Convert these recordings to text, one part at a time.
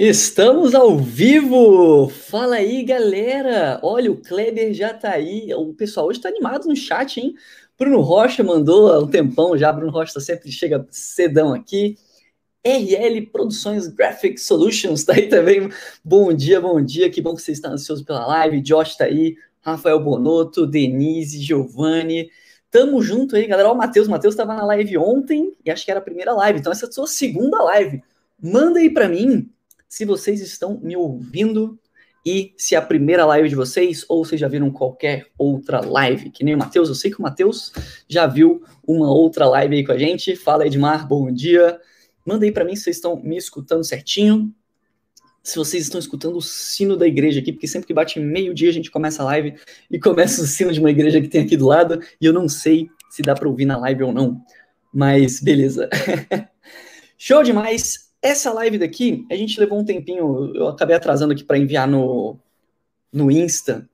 Estamos ao vivo! Fala aí, galera! Olha, o Kleber já tá aí. O pessoal hoje tá animado no chat, hein? Bruno Rocha mandou há um tempão já. Bruno Rocha sempre chega cedão aqui. RL Produções Graphic Solutions tá aí também. Bom dia, bom dia. Que bom que você está ansioso pela live. Josh tá aí. Rafael Bonotto, Denise, Giovanni. Tamo junto aí, galera. Ó, o Matheus. Matheus tava na live ontem e acho que era a primeira live. Então, essa é a sua segunda live. Manda aí para mim se vocês estão me ouvindo e se é a primeira live de vocês ou vocês já viram qualquer outra live, que nem o Matheus, eu sei que o Matheus já viu uma outra live aí com a gente. Fala Edmar, bom dia. Manda aí para mim se vocês estão me escutando certinho. Se vocês estão escutando o sino da igreja aqui, porque sempre que bate meio-dia a gente começa a live e começa o sino de uma igreja que tem aqui do lado, e eu não sei se dá para ouvir na live ou não. Mas beleza. Show demais. Essa live daqui, a gente levou um tempinho, eu acabei atrasando aqui para enviar no, no Insta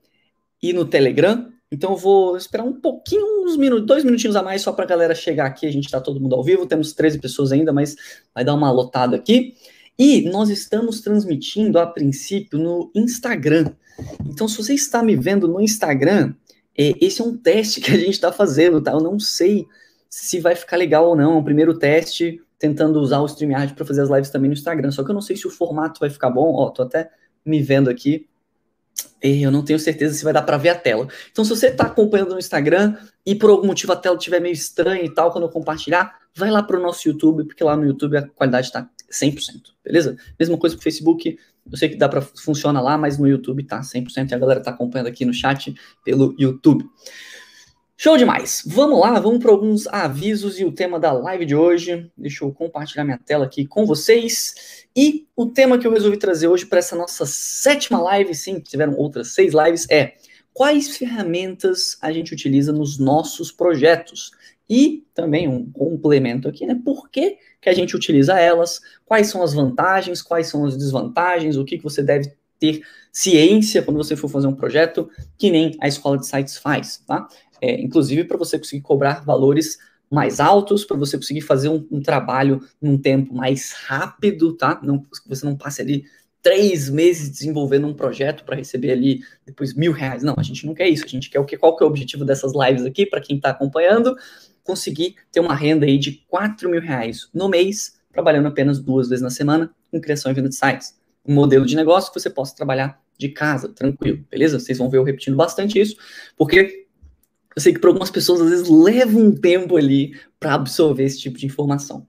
e no Telegram. Então eu vou esperar um pouquinho, uns minutos, dois minutinhos a mais só para a galera chegar aqui. A gente está todo mundo ao vivo, temos 13 pessoas ainda, mas vai dar uma lotada aqui. E nós estamos transmitindo a princípio no Instagram. Então, se você está me vendo no Instagram, é, esse é um teste que a gente está fazendo, tá? Eu não sei se vai ficar legal ou não. É o primeiro teste tentando usar o StreamYard para fazer as lives também no Instagram. Só que eu não sei se o formato vai ficar bom. Ó, tô até me vendo aqui. E eu não tenho certeza se vai dar para ver a tela. Então, se você está acompanhando no Instagram e por algum motivo a tela estiver meio estranha e tal, quando eu compartilhar, vai lá para o nosso YouTube, porque lá no YouTube a qualidade está 100%, beleza? Mesma coisa com o Facebook, eu sei que dá para funciona lá, mas no YouTube tá 100% e a galera tá acompanhando aqui no chat pelo YouTube. Show demais! Vamos lá, vamos para alguns avisos e o tema da live de hoje. Deixa eu compartilhar minha tela aqui com vocês. E o tema que eu resolvi trazer hoje para essa nossa sétima live, sim, tiveram outras seis lives, é quais ferramentas a gente utiliza nos nossos projetos. E também um complemento aqui, né? Por que, que a gente utiliza elas? Quais são as vantagens? Quais são as desvantagens? O que, que você deve ter ciência quando você for fazer um projeto, que nem a escola de sites faz, tá? É, inclusive para você conseguir cobrar valores mais altos, para você conseguir fazer um, um, trabalho num tempo mais rápido, tá? Não, você não passe ali três meses desenvolvendo um projeto para receber ali depois mil reais. Não, a gente não quer isso. A gente quer o que? Qual que é o objetivo dessas lives aqui para quem está acompanhando? Conseguir ter uma renda aí de quatro mil reais no mês, trabalhando apenas duas vezes na semana com criação e venda de sites. Um modelo de negócio que você possa trabalhar de casa, tranquilo, beleza? Vocês vão ver eu repetindo bastante isso, porque eu sei que para algumas pessoas às vezes leva um tempo ali para absorver esse tipo de informação.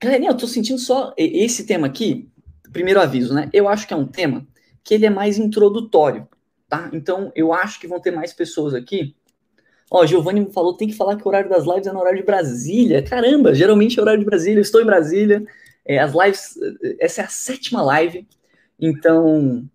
Galerinha, eu estou sentindo só esse tema aqui, primeiro aviso, né? Eu acho que é um tema que ele é mais introdutório, tá? Então eu acho que vão ter mais pessoas aqui. Ó, Giovanni falou, tem que falar que o horário das lives é no horário de Brasília. Caramba, geralmente é horário de Brasília, eu estou em Brasília. É, as lives, essa é a sétima live, então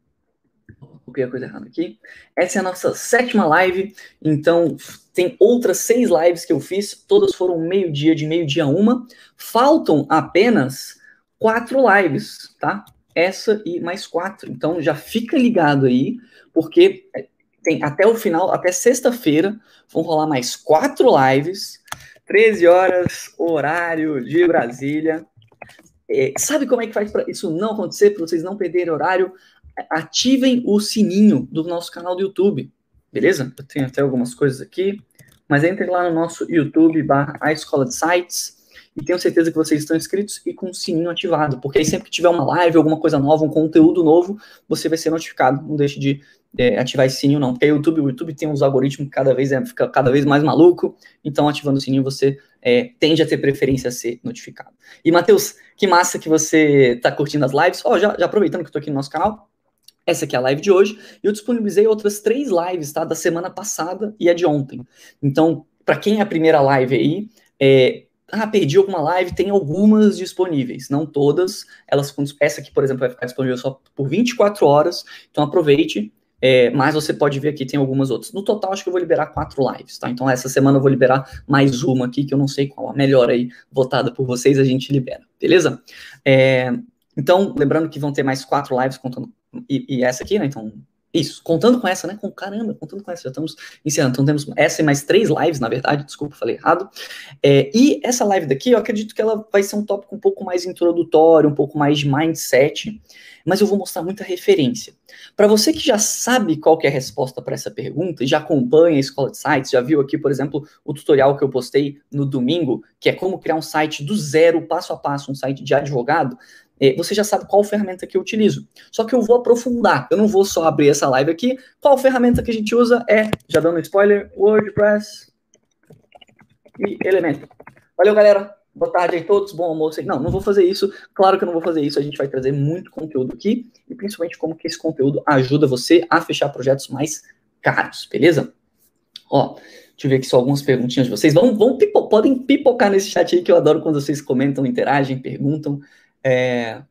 coloquei a coisa errada aqui. Essa é a nossa sétima live, então tem outras seis lives que eu fiz, todas foram meio-dia, de meio-dia a uma. Faltam apenas quatro lives, tá? Essa e mais quatro. Então já fica ligado aí, porque tem até o final, até sexta-feira, vão rolar mais quatro lives, 13 horas, horário de Brasília. É, sabe como é que faz para isso não acontecer, para vocês não perderem horário? Ativem o sininho do nosso canal do YouTube, beleza? Eu tenho até algumas coisas aqui, mas entre lá no nosso YouTube barra a Escola de Sites e tenho certeza que vocês estão inscritos e com o sininho ativado, porque aí sempre que tiver uma live, alguma coisa nova, um conteúdo novo, você vai ser notificado. Não deixe de é, ativar esse sininho, não, porque o YouTube, o YouTube tem uns algoritmos que cada vez é, fica cada vez mais maluco, então ativando o sininho você é, tende a ter preferência a ser notificado. E, Matheus, que massa que você está curtindo as lives. Ó, oh, já, já aproveitando que estou aqui no nosso canal, essa aqui é a live de hoje. Eu disponibilizei outras três lives, tá? Da semana passada e a de ontem. Então, para quem é a primeira live aí, é, ah, perdi alguma live, tem algumas disponíveis, não todas. Elas, essa aqui, por exemplo, vai ficar disponível só por 24 horas. Então aproveite. É, mas você pode ver aqui, tem algumas outras. No total, acho que eu vou liberar quatro lives, tá? Então, essa semana eu vou liberar mais uma aqui, que eu não sei qual a melhor aí, votada por vocês, a gente libera, beleza? É, então, lembrando que vão ter mais quatro lives contando e, e, essa aqui, né? Então, Isso, contando com essa, né? Com caramba, contando com essa, já estamos encerrando. Então temos essa e mais três lives, na verdade, desculpa, falei errado. É, e essa live daqui, eu acredito que ela vai ser um tópico um pouco mais introdutório, um pouco mais de mindset, mas eu vou mostrar muita referência. Para você que já sabe qual é a resposta para essa pergunta e já acompanha a Escola de Sites, já viu aqui, por exemplo, o tutorial que eu postei no domingo, que é como criar um site do zero, passo a passo, um site de advogado, você já sabe qual ferramenta que eu utilizo. Só que eu vou aprofundar, eu não vou só abrir essa live aqui. Qual ferramenta que a gente usa é, já dando spoiler, WordPress e Elementor. Valeu, galera. Boa tarde aí todos, bom almoço. Não, não vou fazer isso. Claro que eu não vou fazer isso. A gente vai trazer muito conteúdo aqui e principalmente como que esse conteúdo ajuda você a fechar projetos mais caros, beleza? Ó, deixa eu ver aqui só algumas perguntinhas de vocês. Vão, vão pipo, podem pipocar nesse chat aí que eu adoro quando vocês comentam, interagem, perguntam. É...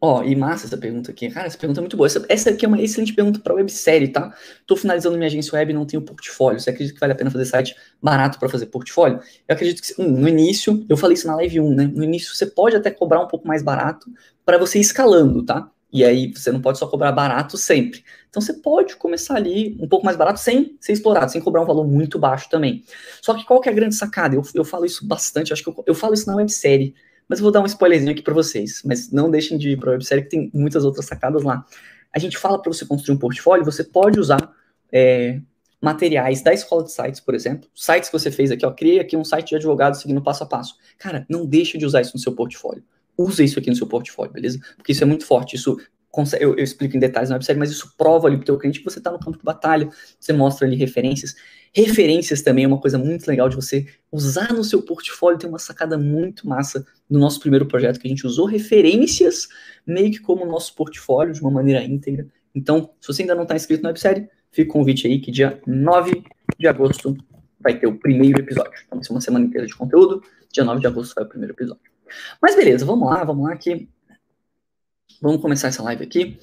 Ó, e massa essa pergunta aqui. Cara, essa pergunta é muito boa. Essa, essa aqui é uma excelente pergunta para websérie, tá? Tô finalizando minha agência web e não tenho portfólio. Você acredita que vale a pena fazer site barato para fazer portfólio? Eu acredito que, um, no início, eu falei isso na live 1, né? No início você pode até cobrar um pouco mais barato para você ir escalando, tá? E aí você não pode só cobrar barato sempre. Então você pode começar ali um pouco mais barato sem ser explorado, sem cobrar um valor muito baixo também. Só que qual que é a grande sacada? Eu, eu falo isso bastante, acho que eu, eu falo isso na websérie, mas eu vou dar um spoilerzinho aqui para vocês. Mas não deixem de ir para a websérie que tem muitas outras sacadas lá. A gente fala para você construir um portfólio, você pode usar é, materiais da escola de sites, por exemplo, sites que você fez aqui, ó, criei aqui um site de advogado seguindo passo a passo. Cara, não deixe de usar isso no seu portfólio usa isso aqui no seu portfólio, beleza? Porque isso é muito forte, isso eu, eu, explico em detalhes na websérie, mas isso prova ali para o teu cliente que você está no campo de batalha, você mostra ali referências. Referências também é uma coisa muito legal de você usar no seu portfólio, tem uma sacada muito massa no nosso primeiro projeto, que a gente usou referências meio que como nosso portfólio, de uma maneira íntegra. Então, se você ainda não está inscrito na websérie, fica o convite aí que dia 9 de agosto vai ter o primeiro episódio. Então, vai ser uma semana inteira de conteúdo, dia 9 de agosto vai o primeiro episódio. Mas beleza, vamos lá, vamos lá que Vamos começar essa live aqui.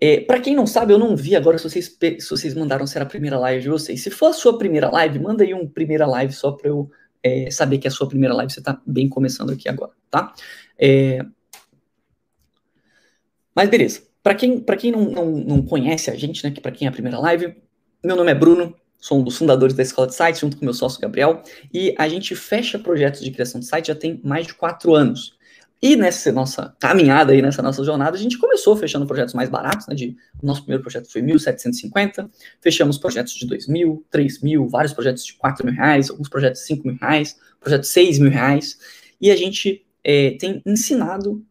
É, para quem não sabe, eu não vi agora se vocês, se vocês mandaram se era a primeira live de vocês. Se for a sua primeira live, manda aí um primeira live só para eu é, saber que é a sua primeira live. Você está bem começando aqui agora, tá? É... Mas beleza. Para quem, pra quem não, não, não conhece a gente, né, que para quem é a primeira live, meu nome é Bruno, sou um dos fundadores da Escola de Sites, junto com meu sócio Gabriel, e a gente fecha projetos de criação de site já tem mais de quatro anos. E nessa nossa caminhada aí, nessa nossa jornada, a gente começou fechando projetos mais baratos, né? De, o nosso primeiro projeto foi 1.750, fechamos projetos de 2 mil, 3 mil, vários projetos de 4 mil reais, alguns projetos de 5 mil reais, projetos de 6 mil reais, e a gente é, tem ensinado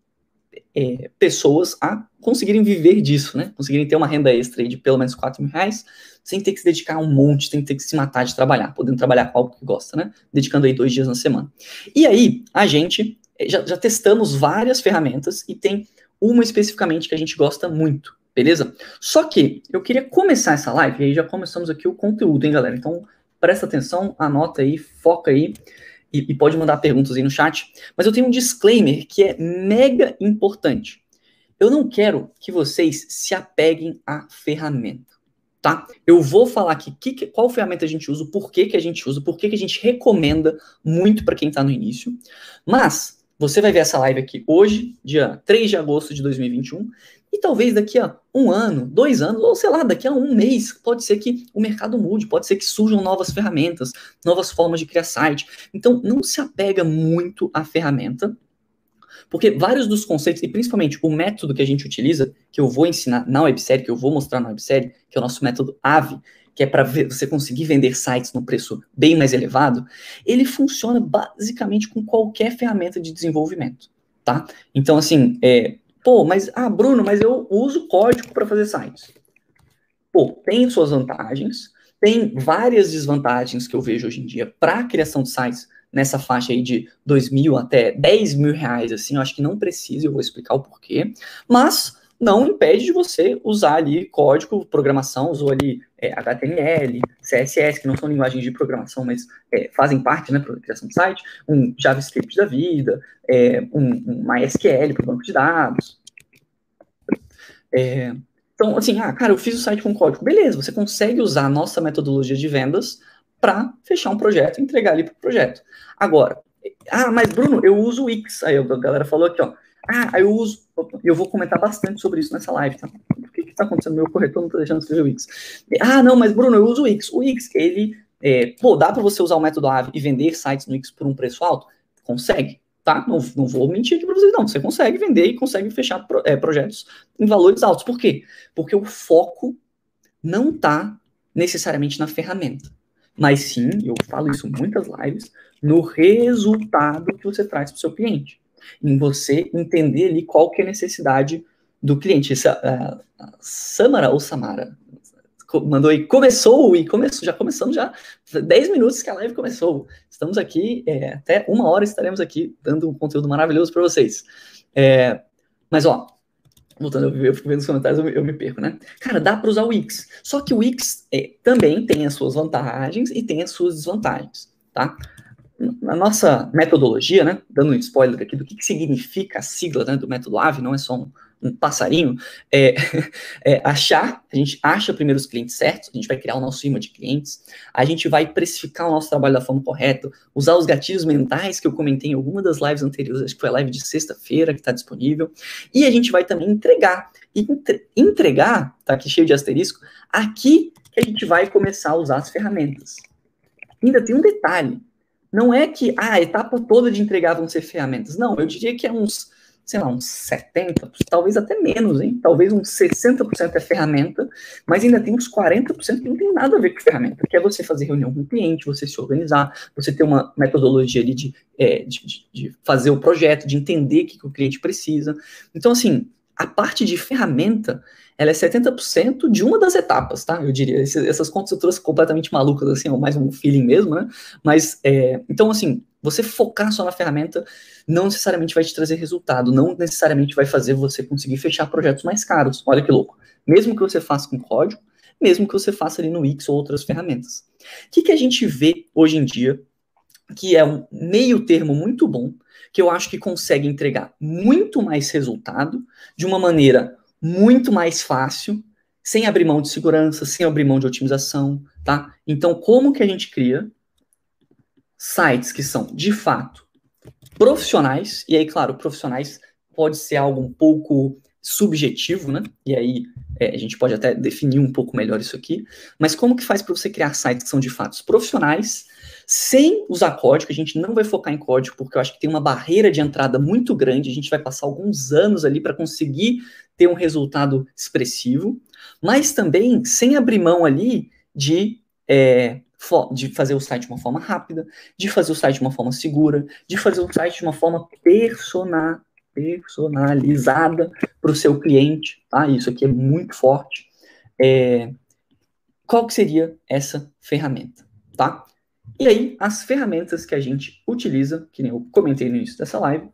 é, pessoas a conseguirem viver disso, né? Conseguirem ter uma renda extra de pelo menos 4 mil reais, sem ter que se dedicar um monte, sem ter que se matar de trabalhar, podendo trabalhar com algo que gosta, né? Dedicando aí dois dias na semana. E aí, a gente é, já, já testamos várias ferramentas e tem uma especificamente que a gente gosta muito, beleza? Só que eu queria começar essa live, e aí já começamos aqui o conteúdo, hein, galera? Então, presta atenção, anota aí, foca aí, e, e pode mandar perguntas aí no chat. Mas eu tenho um disclaimer que é mega importante. Eu não quero que vocês se apeguem à ferramenta tá? Eu vou falar aqui que, qual ferramenta a gente usa, por que, que a gente usa, por que, que a gente recomenda muito para quem está no início. Mas você vai ver essa live aqui hoje, dia 3 de agosto de 2021, e talvez daqui a um ano, dois anos, ou sei lá, daqui a um mês, pode ser que o mercado mude, pode ser que surjam novas ferramentas, novas formas de criar site. Então, não se apega muito à ferramenta, porque vários dos conceitos, e principalmente o método que a gente utiliza, que eu vou ensinar na websérie, que eu vou mostrar na websérie, que é o nosso método AVE, que é para você conseguir vender sites no preço bem mais elevado, ele funciona basicamente com qualquer ferramenta de desenvolvimento, tá? Então, assim, é, pô, mas, ah, Bruno, mas eu uso código para fazer sites. Pô, tem suas vantagens, tem várias desvantagens que eu vejo hoje em dia para a criação de sites nessa faixa aí de 2 mil até 10 mil reais, assim, eu acho que não precisa, eu vou explicar o porquê, mas não impede de você usar ali código, programação, usou ali é, HTML, CSS, que não são linguagens de programação, mas é, fazem parte, né, para criação de site, um JavaScript da vida, é, um, um MySQL para o banco de dados. É, então, assim, ah, cara, eu fiz o site com código. Beleza, você consegue usar a nossa metodologia de vendas para fechar um projeto e entregar ali para o projeto. Agora, ah, mas Bruno, eu uso o Wix. Aí a galera falou aqui, ó. Ah, eu uso. Eu vou comentar bastante sobre isso nessa live, tá? Por que está acontecendo? Meu corretor não está deixando escrever o Wix. Ah, não, mas Bruno, eu uso o Wix. O Wix, ele. É, pô, dá para você usar o método AVE e vender sites no Wix por um preço alto? Consegue, tá? Não, não vou mentir aqui para vocês, não. Você consegue vender e consegue fechar pro, é, projetos em valores altos. Por quê? Porque o foco não está necessariamente na ferramenta, mas sim, eu falo isso em muitas lives, no resultado que você traz para o seu cliente em você entender ali qual que é a necessidade do cliente. Essa, uh, Samara ou Samara mandou aí, começou e começou, já começamos já 10 minutos que a live começou. Estamos aqui, é, até uma hora estaremos aqui dando um conteúdo maravilhoso para vocês. É, mas ó, voltando, eu, fico vendo os comentários, eu, eu, me perco, né? Cara, dá para usar o Wix. Só que o Wix é, também tem as suas vantagens e tem as suas desvantagens, tá? Na nossa metodologia, né, dando um spoiler aqui do que, que significa a sigla né, do método AVE, não é só um, um passarinho, é, é, achar, a gente acha primeiro os clientes certos, a gente vai criar o nosso imã de clientes, a gente vai precificar o nosso trabalho da forma correta, usar os gatilhos mentais que eu comentei em alguma das lives anteriores, acho que foi a live de sexta-feira que está disponível, e a gente vai também entregar. Entre, entregar, tá aqui cheio de asterisco, aqui que a gente vai começar a usar as ferramentas. Ainda tem um detalhe, não é que ah, a etapa toda de entregar vão ser ferramentas. Não, eu diria que é uns, sei lá, uns 70%, talvez até menos, hein? Talvez uns 60% é ferramenta, mas ainda tem uns 40% que não tem nada a ver com ferramenta, que é você fazer reunião com o cliente, você se organizar, você ter uma metodologia ali de, é, de, de fazer o projeto, de entender o que, que o cliente precisa. Então, assim, a parte de ferramenta, ela é 70% de uma das etapas, tá? Eu diria. essas contas eu trouxe completamente malucas, assim, ou mais um feeling mesmo, né? Mas, é, então, assim, você focar só na ferramenta não necessariamente vai te trazer resultado, não necessariamente vai fazer você conseguir fechar projetos mais caros. Olha que louco. Mesmo que você faça com código, mesmo que você faça ali no Wix ou outras ferramentas. O que, que a gente vê hoje em dia, que é um meio termo muito bom, que eu acho que consegue entregar muito mais resultado de uma maneira muito mais fácil, sem abrir mão de segurança, sem abrir mão de otimização, tá? Então, como que a gente cria sites que são, de fato, profissionais, e aí, claro, profissionais pode ser algo um pouco subjetivo, né? E aí é, a gente pode até definir um pouco melhor isso aqui. Mas como que faz para você criar sites que são de fato profissionais, sem usar código? A gente não vai focar em código porque eu acho que tem uma barreira de entrada muito grande. A gente vai passar alguns anos ali para conseguir ter um resultado expressivo, mas também sem abrir mão ali de, é, de fazer o site de uma forma rápida, de fazer o site de uma forma segura, de fazer o site de uma forma personalizada para o seu cliente, tá? Isso aqui é muito forte. É, qual que seria essa ferramenta, tá? E aí, as ferramentas que a gente utiliza, que nem eu comentei no início dessa live,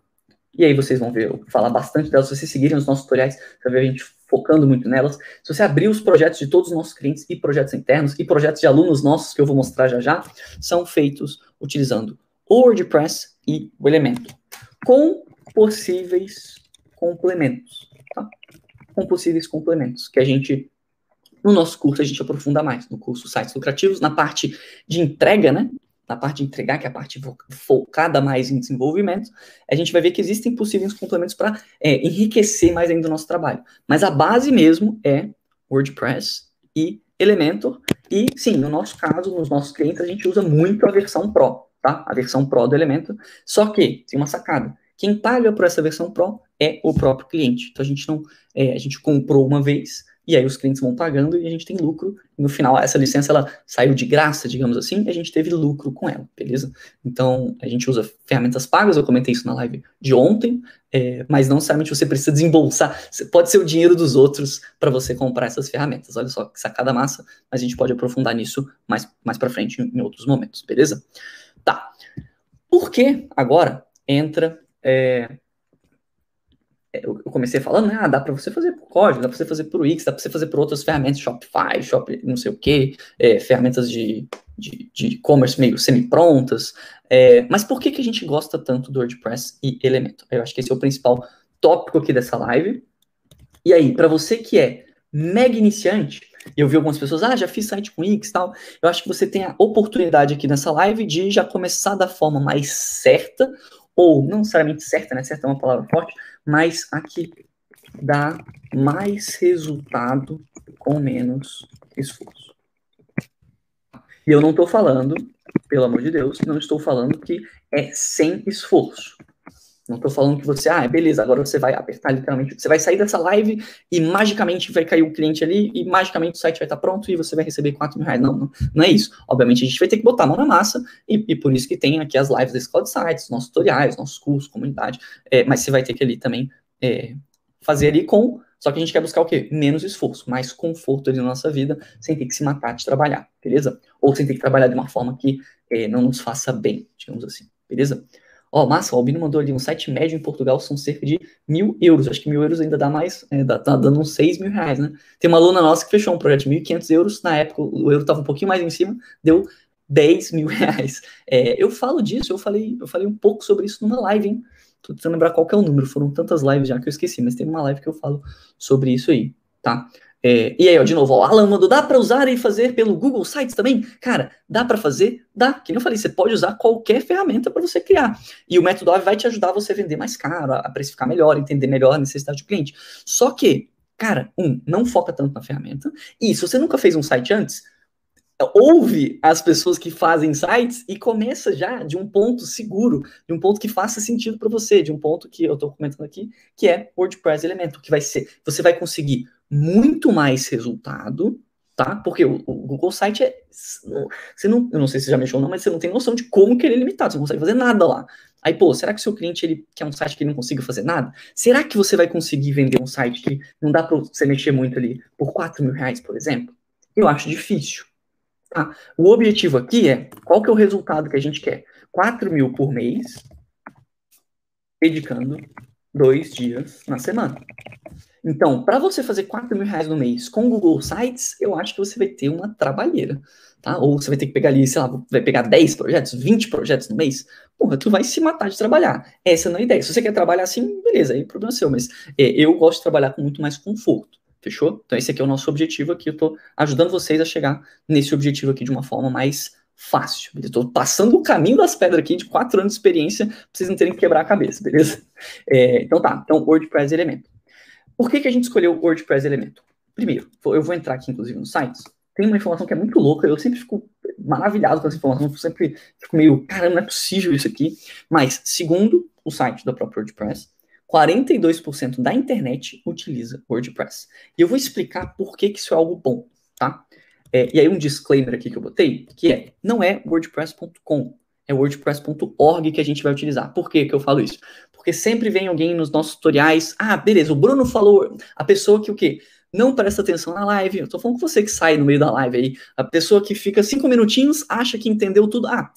e aí vocês vão ver eu falar bastante delas. Se vocês seguirem os nossos tutoriais, você vai ver a gente focando muito nelas. Se você abrir os projetos de todos os nossos clientes e projetos internos e projetos de alunos nossos, que eu vou mostrar já já, são feitos utilizando o WordPress e o Elementor, com possíveis complementos, tá? Com possíveis complementos, que a gente, no nosso curso, a gente aprofunda mais, no curso Sites Lucrativos, na parte de entrega, né? Na parte de entregar, que é a parte focada mais em desenvolvimento, a gente vai ver que existem possíveis complementos para é, enriquecer mais ainda o nosso trabalho. Mas a base mesmo é WordPress e Elementor. E sim, no nosso caso, nos nossos clientes, a gente usa muito a versão Pro, tá? A versão Pro do Elementor. Só que tem uma sacada. Quem paga por essa versão Pro é o próprio cliente. Então a gente não, é, a gente comprou uma vez e aí os clientes vão pagando e a gente tem lucro. E no final, essa licença ela saiu de graça, digamos assim, e a gente teve lucro com ela, beleza? Então, a gente usa ferramentas pagas, eu comentei isso na live de ontem, é, mas não necessariamente você precisa desembolsar, pode ser o dinheiro dos outros para você comprar essas ferramentas. Olha só que sacada massa, mas a gente pode aprofundar nisso mais, mais para frente em, outros momentos, beleza? Tá. Por que agora entra é, eu comecei falando, né, ah, dá para você fazer por código, dá para você fazer por Wix, dá para você fazer por outras ferramentas, Shopify, Shop, não sei o que, é, ferramentas de e-commerce meio semi-prontas. É, mas por que, que a gente gosta tanto do WordPress e Elementor? Eu acho que esse é o principal tópico aqui dessa live. E aí, para você que é mega iniciante, eu vi algumas pessoas, ah, já fiz site com Wix e tal. Eu acho que você tem a oportunidade aqui nessa live de já começar da forma mais certa, ou não necessariamente certa, né? Certa é uma palavra forte, mas a que dá mais resultado com menos esforço. E eu não estou falando, pelo amor de Deus, não estou falando que é sem esforço. Não estou falando que você, ah, beleza, agora você vai apertar literalmente, você vai sair dessa live e magicamente vai cair o cliente ali e magicamente o site vai estar pronto e você vai receber 4 mil reais. Não, não, não, é isso. Obviamente a gente vai ter que botar a mão na massa e, e por isso que tem aqui as lives da Escola de Sites, nossos tutoriais, nossos cursos, comunidade, é, mas você vai ter que ali também é, fazer ali com, só que a gente quer buscar o quê? Menos esforço, mais conforto ali na nossa vida, sem ter que se matar de trabalhar, beleza? Ou sem ter que trabalhar de uma forma que é, não nos faça bem, digamos assim, beleza? Ó, massa, o Albino mandou ali um site médio em Portugal são cerca de mil euros. Acho que mil euros ainda dá mais, é, dá, tá dando uns seis mil reais, né? Tem uma aluna nossa que fechou um projeto de 1.500 euros. Na época, o euro estava um pouquinho mais em cima, deu 10 mil reais. É, eu falo disso, eu falei, eu falei um pouco sobre isso numa live, hein? Tô tentando lembrar qual é o número, foram tantas lives já que eu esqueci, mas tem uma live que eu falo sobre isso aí, tá? É, e aí, ó, de novo, o Alan mandou, dá para usar e fazer pelo Google Sites também? Cara, dá para fazer? Dá. Que eu falei, você pode usar qualquer ferramenta para você criar. E o método AVE vai te ajudar a você vender mais caro, a precificar melhor, entender melhor a necessidade do cliente. Só que, cara, um, não foca tanto na ferramenta. E se você nunca fez um site antes, ouve as pessoas que fazem sites e começa já de um ponto seguro, de um ponto que faça sentido para você, de um ponto que eu estou comentando aqui, que é WordPress Elemento, que vai ser, você vai conseguir muito mais resultado, tá? Porque o, o Google Site é. Você não, eu não sei se já mexeu ou não, mas você não tem noção de como que ele é limitado, você não consegue fazer nada lá. Aí, pô, será que o seu cliente ele quer um site que ele não consiga fazer nada? Será que você vai conseguir vender um site que não dá para você mexer muito ali por 4 mil reais, por exemplo? Eu acho difícil. Tá? O objetivo aqui é qual que é o resultado que a gente quer? 4 mil por mês, dedicando dois dias na semana. Então, para você fazer 4 mil reais no mês com Google Sites, eu acho que você vai ter uma trabalheira, tá? Ou você vai ter que pegar ali, sei lá, vai pegar 10 projetos, 20 projetos no mês, porra, tu vai se matar de trabalhar. Essa não é a ideia. Se você quer trabalhar assim, beleza, aí o problema é seu, mas é, eu gosto de trabalhar com muito mais conforto, fechou? Então esse aqui é o nosso objetivo aqui, eu tô ajudando vocês a chegar nesse objetivo aqui de uma forma mais fácil. Estou passando o caminho das pedras aqui de quatro anos de experiência para vocês não terem que quebrar a cabeça, beleza? É, então tá, então WordPress Elemento. Por que, que a gente escolheu o WordPress Elemento? Primeiro, eu vou entrar aqui, inclusive, no site. Tem uma informação que é muito louca, eu sempre fico maravilhado com essa informação, eu sempre fico meio, caramba, não é possível isso aqui. Mas, segundo o site da própria WordPress, 42% da internet utiliza WordPress. E eu vou explicar por que, que isso é algo bom, tá? É, e aí um disclaimer aqui que eu botei, que é, não é wordpress.com, é wordpress.org que a gente vai utilizar. Por que, que eu falo isso? Porque sempre vem alguém nos nossos tutoriais, ah, beleza, o Bruno falou, a pessoa que o quê? Não presta atenção na live, eu tô falando com você que sai no meio da live aí, a pessoa que fica cinco minutinhos, acha que entendeu tudo, ah,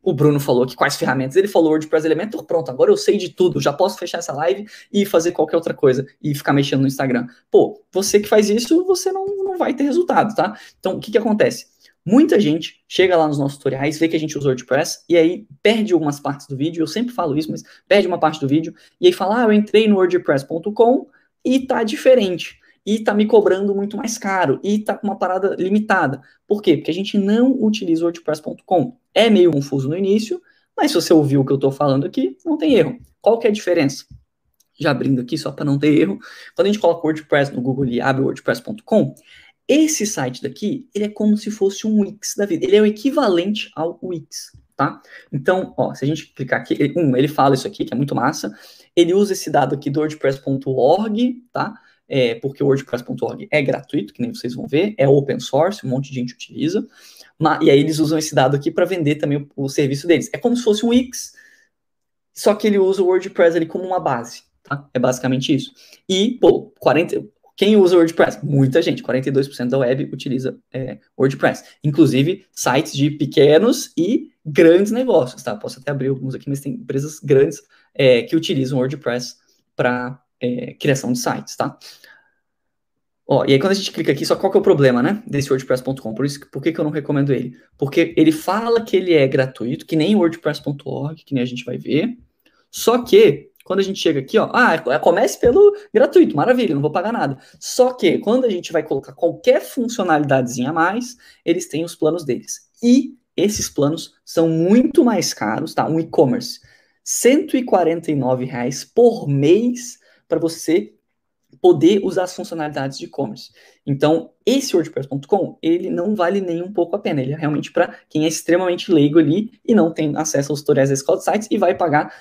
o Bruno falou que quais ferramentas, ele falou WordPress Elementor, pronto, agora eu sei de tudo, já posso fechar essa live e fazer qualquer outra coisa, e ficar mexendo no Instagram. Pô, você que faz isso, você não, não vai ter resultado, tá? Então, o que que acontece? Muita gente chega lá nos nossos tutoriais, vê que a gente usa WordPress e aí perde algumas partes do vídeo. Eu sempre falo isso, mas perde uma parte do vídeo e aí fala: Ah, eu entrei no WordPress.com e tá diferente. E tá me cobrando muito mais caro. E tá com uma parada limitada. Por quê? Porque a gente não utiliza o WordPress.com. É meio confuso no início, mas se você ouviu o que eu tô falando aqui, não tem erro. Qual que é a diferença? Já abrindo aqui, só para não ter erro. Quando a gente coloca WordPress no Google e abre WordPress.com, esse site daqui, ele é como se fosse um Wix da vida. Ele é o equivalente ao Wix, tá? Então, ó, se a gente clicar aqui, um, ele fala isso aqui, que é muito massa. Ele usa esse dado aqui do WordPress.org, tá? É, porque o WordPress.org é gratuito, que nem vocês vão ver, é open source, um monte de gente utiliza. E aí eles usam esse dado aqui para vender também o, o, serviço deles. É como se fosse um Wix, só que ele usa o WordPress ali como uma base, tá? É basicamente isso. E, pô, 40, quem usa WordPress? Muita gente, 42% da web utiliza é, WordPress. Inclusive, sites de pequenos e grandes negócios, tá? Posso até abrir alguns aqui, mas tem empresas grandes é, que utilizam WordPress para é, criação de sites, tá? Ó, e aí quando a gente clica aqui, só qual que é o problema, né, desse WordPress.com? Por isso, por que, que eu não recomendo ele? Porque ele fala que ele é gratuito, que nem WordPress.org, que nem a gente vai ver, só que quando a gente chega aqui, ó, ah, é, comece pelo gratuito, maravilha, não vou pagar nada. Só que quando a gente vai colocar qualquer funcionalidadezinha a mais, eles têm os planos deles. E esses planos são muito mais caros, tá? Um e-commerce. 149 reais por mês para você poder usar as funcionalidades de e-commerce. Então, esse WordPress.com, ele não vale nem um pouco a pena. Ele é realmente para quem é extremamente leigo ali e não tem acesso aos tutoriais da Escola de Sites e vai pagar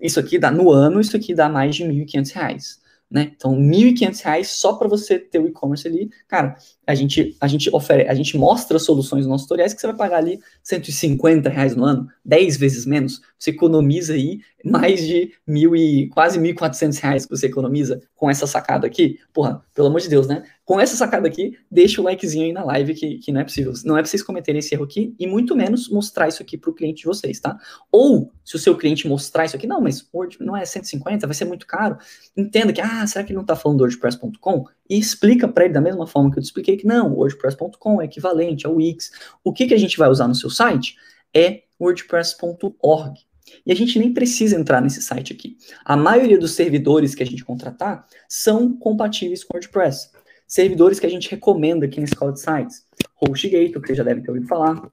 isso aqui dá no ano, isso aqui dá mais de R$ 1.500 né? Então, R$ 1.500 só para você ter o e-commerce ali. Cara, a gente, a gente oferece, a gente mostra soluções nos tutoriais que você vai pagar ali 150 reais no ano, 10 vezes menos. Você economiza aí mais de mil e quase 1.400 reais que você economiza com essa sacada aqui. Porra, pelo amor de Deus, né? Com essa sacada aqui, deixa o likezinho aí na live que, que não é possível. Não é pra vocês cometerem esse erro aqui e muito menos mostrar isso aqui para o cliente de vocês, tá? Ou, se o seu cliente mostrar isso aqui, não, mas Word não é 150, vai ser muito caro. Entenda que, ah, será que ele não tá falando do WordPress.com? E explica para ele da mesma forma que eu te expliquei que não, WordPress.com é equivalente ao Wix. O que, que a gente vai usar no seu site é WordPress.org. E a gente nem precisa entrar nesse site aqui. A maioria dos servidores que a gente contratar são compatíveis com WordPress. Servidores que a gente recomenda aqui na Escola de Sites. HostGator, que você já deve ter ouvido falar.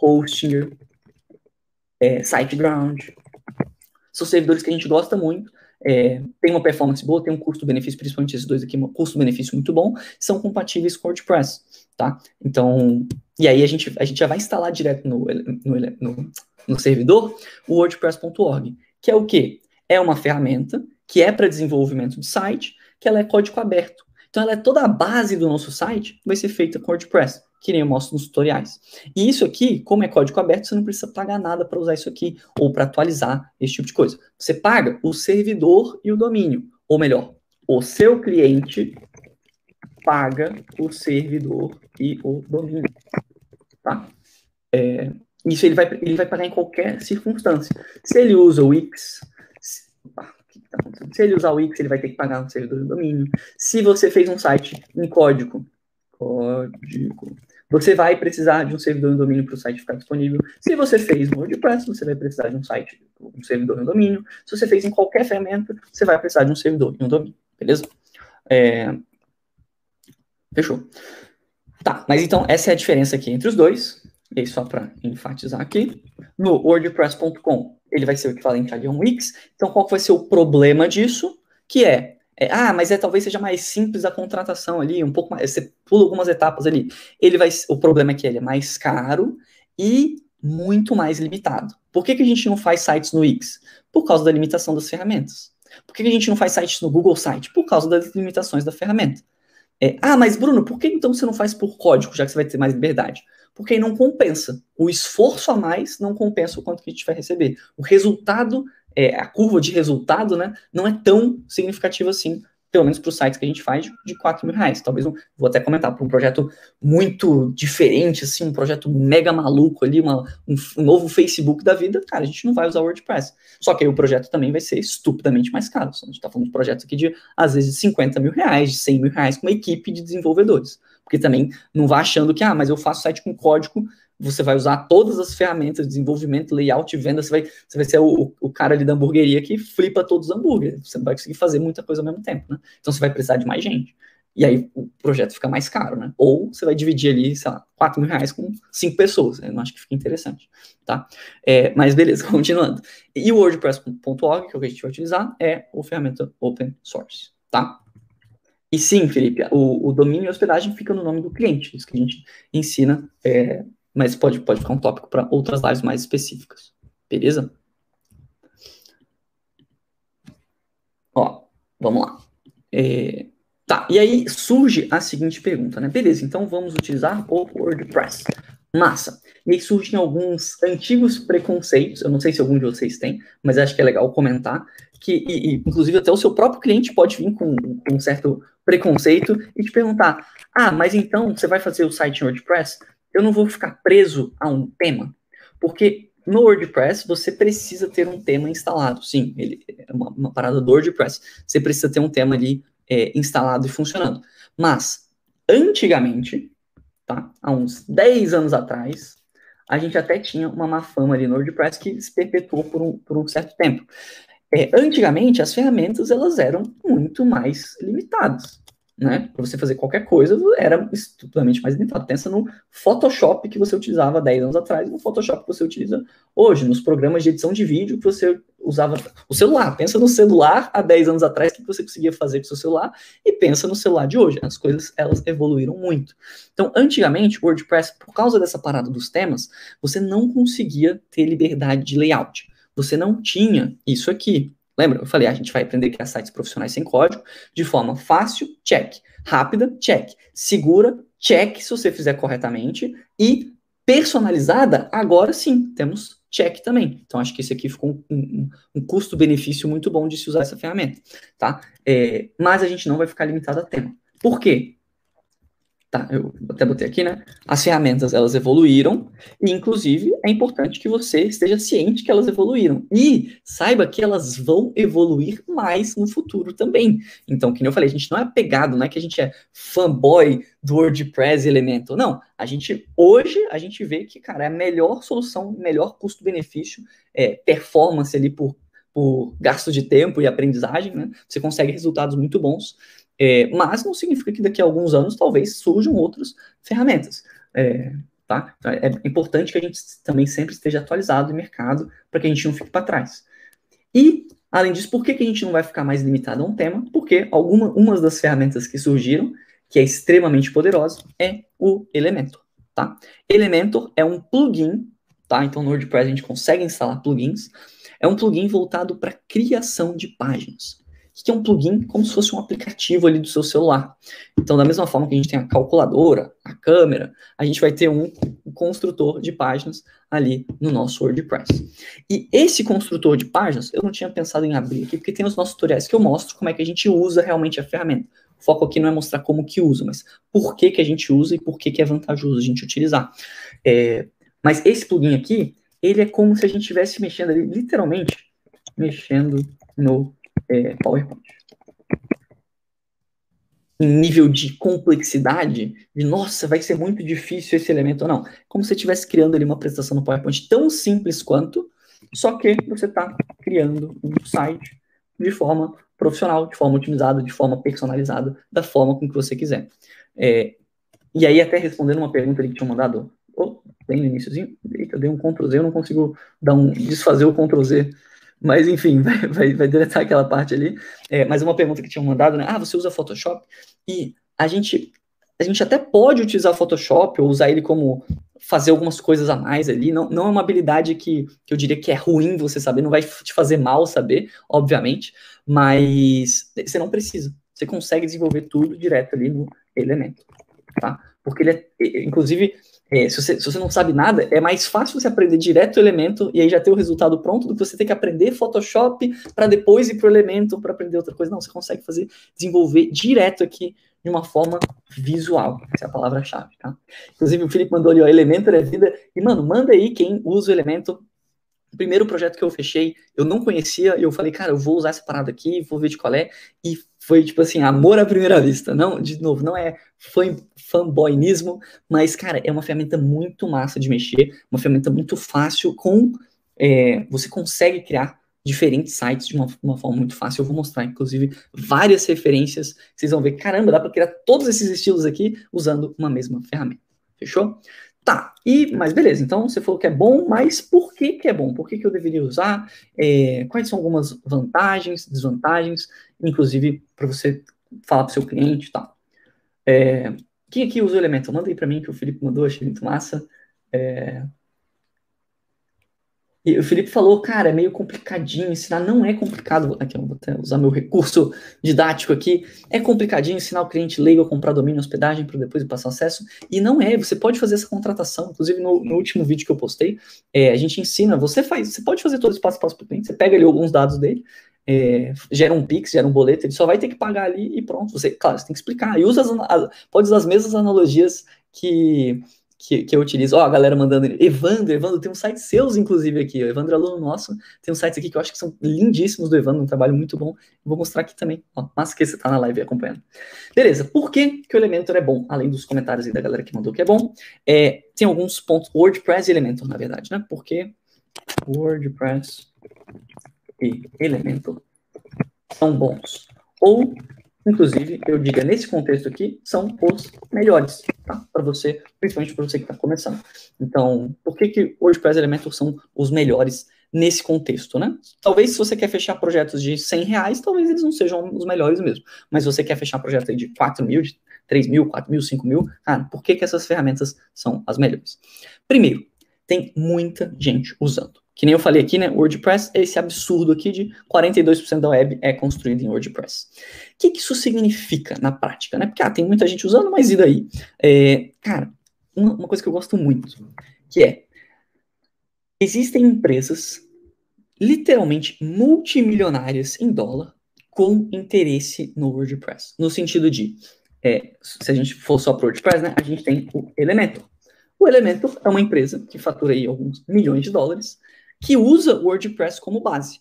Hostinger. É, SiteGround. São servidores que a gente gosta muito. É, tem uma performance boa, tem um custo-benefício, principalmente esses dois aqui, um custo-benefício muito bom, são compatíveis com WordPress, tá? Então, e aí a gente, a gente já vai instalar direto no, no, no no servidor, o WordPress.org, que é o quê? É uma ferramenta que é para desenvolvimento de site, que ela é código aberto. Então, ela é toda a base do nosso site, vai ser feita com WordPress, que nem eu mostro nos tutoriais. E isso aqui, como é código aberto, você não precisa pagar nada para usar isso aqui, ou para atualizar esse tipo de coisa. Você paga o servidor e o domínio. Ou melhor, o seu cliente paga o servidor e o domínio. Tá? É, isso ele vai, ele vai pagar em qualquer circunstância. Se ele usa o Wix, se, tá se ele usar o Wix, ele vai ter que pagar no servidor de domínio. Se você fez um site em código, código, você vai precisar de um servidor de domínio para o site ficar disponível. Se você fez no WordPress, você vai precisar de um site, um servidor de domínio. Se você fez em qualquer ferramenta, você vai precisar de um servidor e um domínio, beleza? É... Fechou. Tá, mas então essa é a diferença aqui entre os dois. E só para enfatizar aqui, no WordPress.com, ele vai ser o equivalente a um Wix. Então, qual vai ser o problema disso? Que é, é, ah, mas é talvez seja mais simples a contratação ali, um pouco mais, você pula algumas etapas ali. Ele vai, o problema é que ele é mais caro e muito mais limitado. Por que, que a gente não faz sites no Wix? Por causa da limitação das ferramentas. Por que, que a gente não faz sites no Google Site? Por causa das limitações da ferramenta. É, ah, mas Bruno, por que então você não faz por código, já que você vai ter mais liberdade? porque aí não compensa. O esforço a mais não compensa o quanto que a gente vai receber. O resultado, é, a curva de resultado, né, não é tão significativa assim, pelo menos para os sites que a gente faz, de 4 mil reais. Talvez, vou até comentar, para um projeto muito diferente, assim, um projeto mega maluco ali, uma, um, um, novo Facebook da vida, cara, a gente não vai usar WordPress. Só que aí o projeto também vai ser estupidamente mais caro. A gente está falando de projetos aqui de, às vezes, de 50 mil reais, de 100 mil reais, com uma equipe de desenvolvedores. Porque também não vá achando que, ah, mas eu faço site com código, você vai usar todas as ferramentas de desenvolvimento, layout, venda, você vai, você vai ser o, o cara ali da hamburgueria que flipa todos os hambúrgueres. Você não vai conseguir fazer muita coisa ao mesmo tempo, né? Então você vai precisar de mais gente. E aí o projeto fica mais caro, né? Ou você vai dividir ali, sei lá, 4 mil reais com cinco pessoas. Eu não acho que fica interessante, tá? É, mas beleza, continuando. E o WordPress.org, que é o que a gente vai utilizar, é o ferramenta open source, tá? E sim, Felipe, o, o, domínio e hospedagem fica no nome do cliente, isso que a gente ensina, é, mas pode, pode ficar um tópico para outras lives mais específicas, beleza? Ó, vamos lá. É, tá, e aí surge a seguinte pergunta, né? Beleza, então vamos utilizar o WordPress. Massa. E aí surgem alguns antigos preconceitos, eu não sei se algum de vocês tem, mas acho que é legal comentar, que, e, e, inclusive até o seu próprio cliente pode vir com, com um certo preconceito e te perguntar: ah, mas então você vai fazer o site em WordPress? Eu não vou ficar preso a um tema, porque no WordPress você precisa ter um tema instalado. Sim, ele é uma, uma parada do WordPress. Você precisa ter um tema ali é, instalado e funcionando. Mas antigamente, tá? Há uns 10 anos atrás, a gente até tinha uma má fama ali no WordPress que se perpetuou por um, por um certo tempo. É, antigamente, as ferramentas elas eram muito mais limitadas. Né? Para você fazer qualquer coisa, era estupidamente mais limitado. Pensa no Photoshop que você utilizava 10 anos atrás no Photoshop que você utiliza hoje, nos programas de edição de vídeo que você usava o celular. Pensa no celular há 10 anos atrás, o que você conseguia fazer com o seu celular, e pensa no celular de hoje. As coisas, elas evoluíram muito. Então, antigamente, o WordPress, por causa dessa parada dos temas, você não conseguia ter liberdade de layout. Você não tinha isso aqui. Lembra? Eu falei, a gente vai aprender a criar sites profissionais sem código de forma fácil, check. Rápida, check. Segura, check se você fizer corretamente. E personalizada, agora sim, temos check também. Então, acho que esse aqui ficou um, um, um custo-benefício muito bom de se usar essa ferramenta, tá? É, mas a gente não vai ficar limitado a tema. Por quê? Tá, eu até botei aqui, né? As ferramentas, elas evoluíram, e inclusive é importante que você esteja ciente que elas evoluíram. E saiba que elas vão evoluir mais no futuro também. Então, que nem eu falei, a gente não é apegado, não é que a gente é fanboy do WordPress e Elementor. Não, a gente, hoje, a gente vê que, cara, é a melhor solução, melhor custo-benefício, é, performance ali por, por gasto de tempo e aprendizagem, né? Você consegue resultados muito bons. É, mas não significa que daqui a alguns anos talvez surjam outras ferramentas. É, tá? Então, é importante que a gente também sempre esteja atualizado no mercado para que a gente não fique para trás. E, além disso, por que, que a gente não vai ficar mais limitado a um tema? Porque alguma, uma das ferramentas que surgiram, que é extremamente poderosa, é o Elementor. Tá? Elementor é um plugin, tá? Então no WordPress a gente consegue instalar plugins. É um plugin voltado para criação de páginas que é um plugin como se fosse um aplicativo ali do seu celular. Então, da mesma forma que a gente tem a calculadora, a câmera, a gente vai ter um construtor de páginas ali no nosso WordPress. E esse construtor de páginas, eu não tinha pensado em abrir aqui, porque tem os nossos tutoriais que eu mostro como é que a gente usa realmente a ferramenta. O foco aqui não é mostrar como que usa, mas por que, que a gente usa e por que, que é vantajoso a gente utilizar. É, mas esse plugin aqui, ele é como se a gente estivesse mexendo ali, literalmente, mexendo no é, PowerPoint. Nível de complexidade, de nossa, vai ser muito difícil esse elemento ou não. Como se você estivesse criando ali uma apresentação no PowerPoint tão simples quanto, só que você está criando um site de forma profissional, de forma otimizada, de forma personalizada, da forma com que você quiser. É, e aí, até respondendo uma pergunta ali que tinha mandado, oh, bem no iníciozinho, eita, dei um Ctrl Z, eu não consigo dar um, desfazer o Ctrl Z mas, enfim, vai, vai, vai deletar aquela parte ali. É, mas uma pergunta que tinham mandado, né? Ah, você usa Photoshop? E a gente, a gente até pode utilizar Photoshop ou usar ele como fazer algumas coisas a mais ali. Não, não é uma habilidade que, que eu diria que é ruim você saber, não vai te fazer mal saber, obviamente, mas você não precisa. Você consegue desenvolver tudo direto ali no elemento, tá? Porque ele é, inclusive, é, se, você, se, você, não sabe nada, é mais fácil você aprender direto o elemento e aí já ter o resultado pronto do que você ter que aprender Photoshop para depois ir para o elemento para aprender outra coisa. Não, você consegue fazer, desenvolver direto aqui de uma forma visual. Essa é a palavra-chave, tá? Inclusive, o Felipe mandou ali, ó, Elementor é vida. E, mano, manda aí quem usa o Elemento o primeiro projeto que eu fechei, eu não conhecia, eu falei, cara, eu vou usar essa parada aqui, vou ver de qual é, e foi tipo assim, amor à primeira vista. Não, de novo, não é fã, fanboynismo, mas, cara, é uma ferramenta muito massa de mexer, uma ferramenta muito fácil, com é, você consegue criar diferentes sites de uma, uma, forma muito fácil. Eu vou mostrar, inclusive, várias referências. Vocês vão ver, caramba, dá para criar todos esses estilos aqui usando uma mesma ferramenta. Fechou? Tá, e, mas beleza, então você falou que é bom, mas por que, que é bom? Por que, que eu deveria usar? É, quais são algumas vantagens, desvantagens, inclusive para você falar para o seu cliente e tal. É, quem aqui usa o Elementor? Manda aí para mim que o Felipe mandou, achei muito massa. É, e o Felipe falou, cara, é meio complicadinho ensinar. Não é complicado. Aqui, eu vou usar meu recurso didático aqui. É complicadinho ensinar o cliente leigo a comprar domínio hospedagem para depois passar acesso. E não é. Você pode fazer essa contratação. Inclusive, no, no último vídeo que eu postei, é, a gente ensina. Você faz, você pode fazer todo esse passo a passo para o cliente. Você pega ali alguns dados dele, é, gera um Pix, gera um boleto, ele só vai ter que pagar ali e pronto. Você, claro, você tem que explicar. E usa as, pode usar as mesmas analogias que que, que eu utilizo. Ó, a galera mandando. Evandro, Evandro, tem um site seus, inclusive, aqui. O Evandro é aluno nosso. Tem um sites aqui que eu acho que são lindíssimos do Evandro, um trabalho muito bom. Vou mostrar aqui também. Ó, mas que você tá na live acompanhando. Beleza, por que, que o Elementor é bom? Além dos comentários aí da galera que mandou que é bom, é, tem alguns pontos. WordPress e Elementor, na verdade, né? Porque WordPress e Elementor são bons. Ou inclusive, eu diga nesse contexto aqui, são os melhores, tá? Para você, principalmente para você que está começando. Então, por que que WordPress Elementor são os melhores nesse contexto, né? Talvez se você quer fechar projetos de 100 reais, talvez eles não sejam os melhores mesmo. Mas se você quer fechar projetos de 4 mil, de 3 mil, 4 mil, 5 mil, cara, por que, que essas ferramentas são as melhores? Primeiro, tem muita gente usando. Que nem eu falei aqui, né? WordPress é esse absurdo aqui de 42% da web é construída em WordPress. O que, que isso significa na prática, né? Porque ah, tem muita gente usando, mas e daí? É, cara, uma, uma coisa que eu gosto muito, que é existem empresas literalmente multimilionárias em dólar com interesse no WordPress. No sentido de, é, se a gente for só para o WordPress, né, a gente tem o Elementor. O Elementor é uma empresa que fatura aí alguns milhões de dólares, que usa o WordPress como base.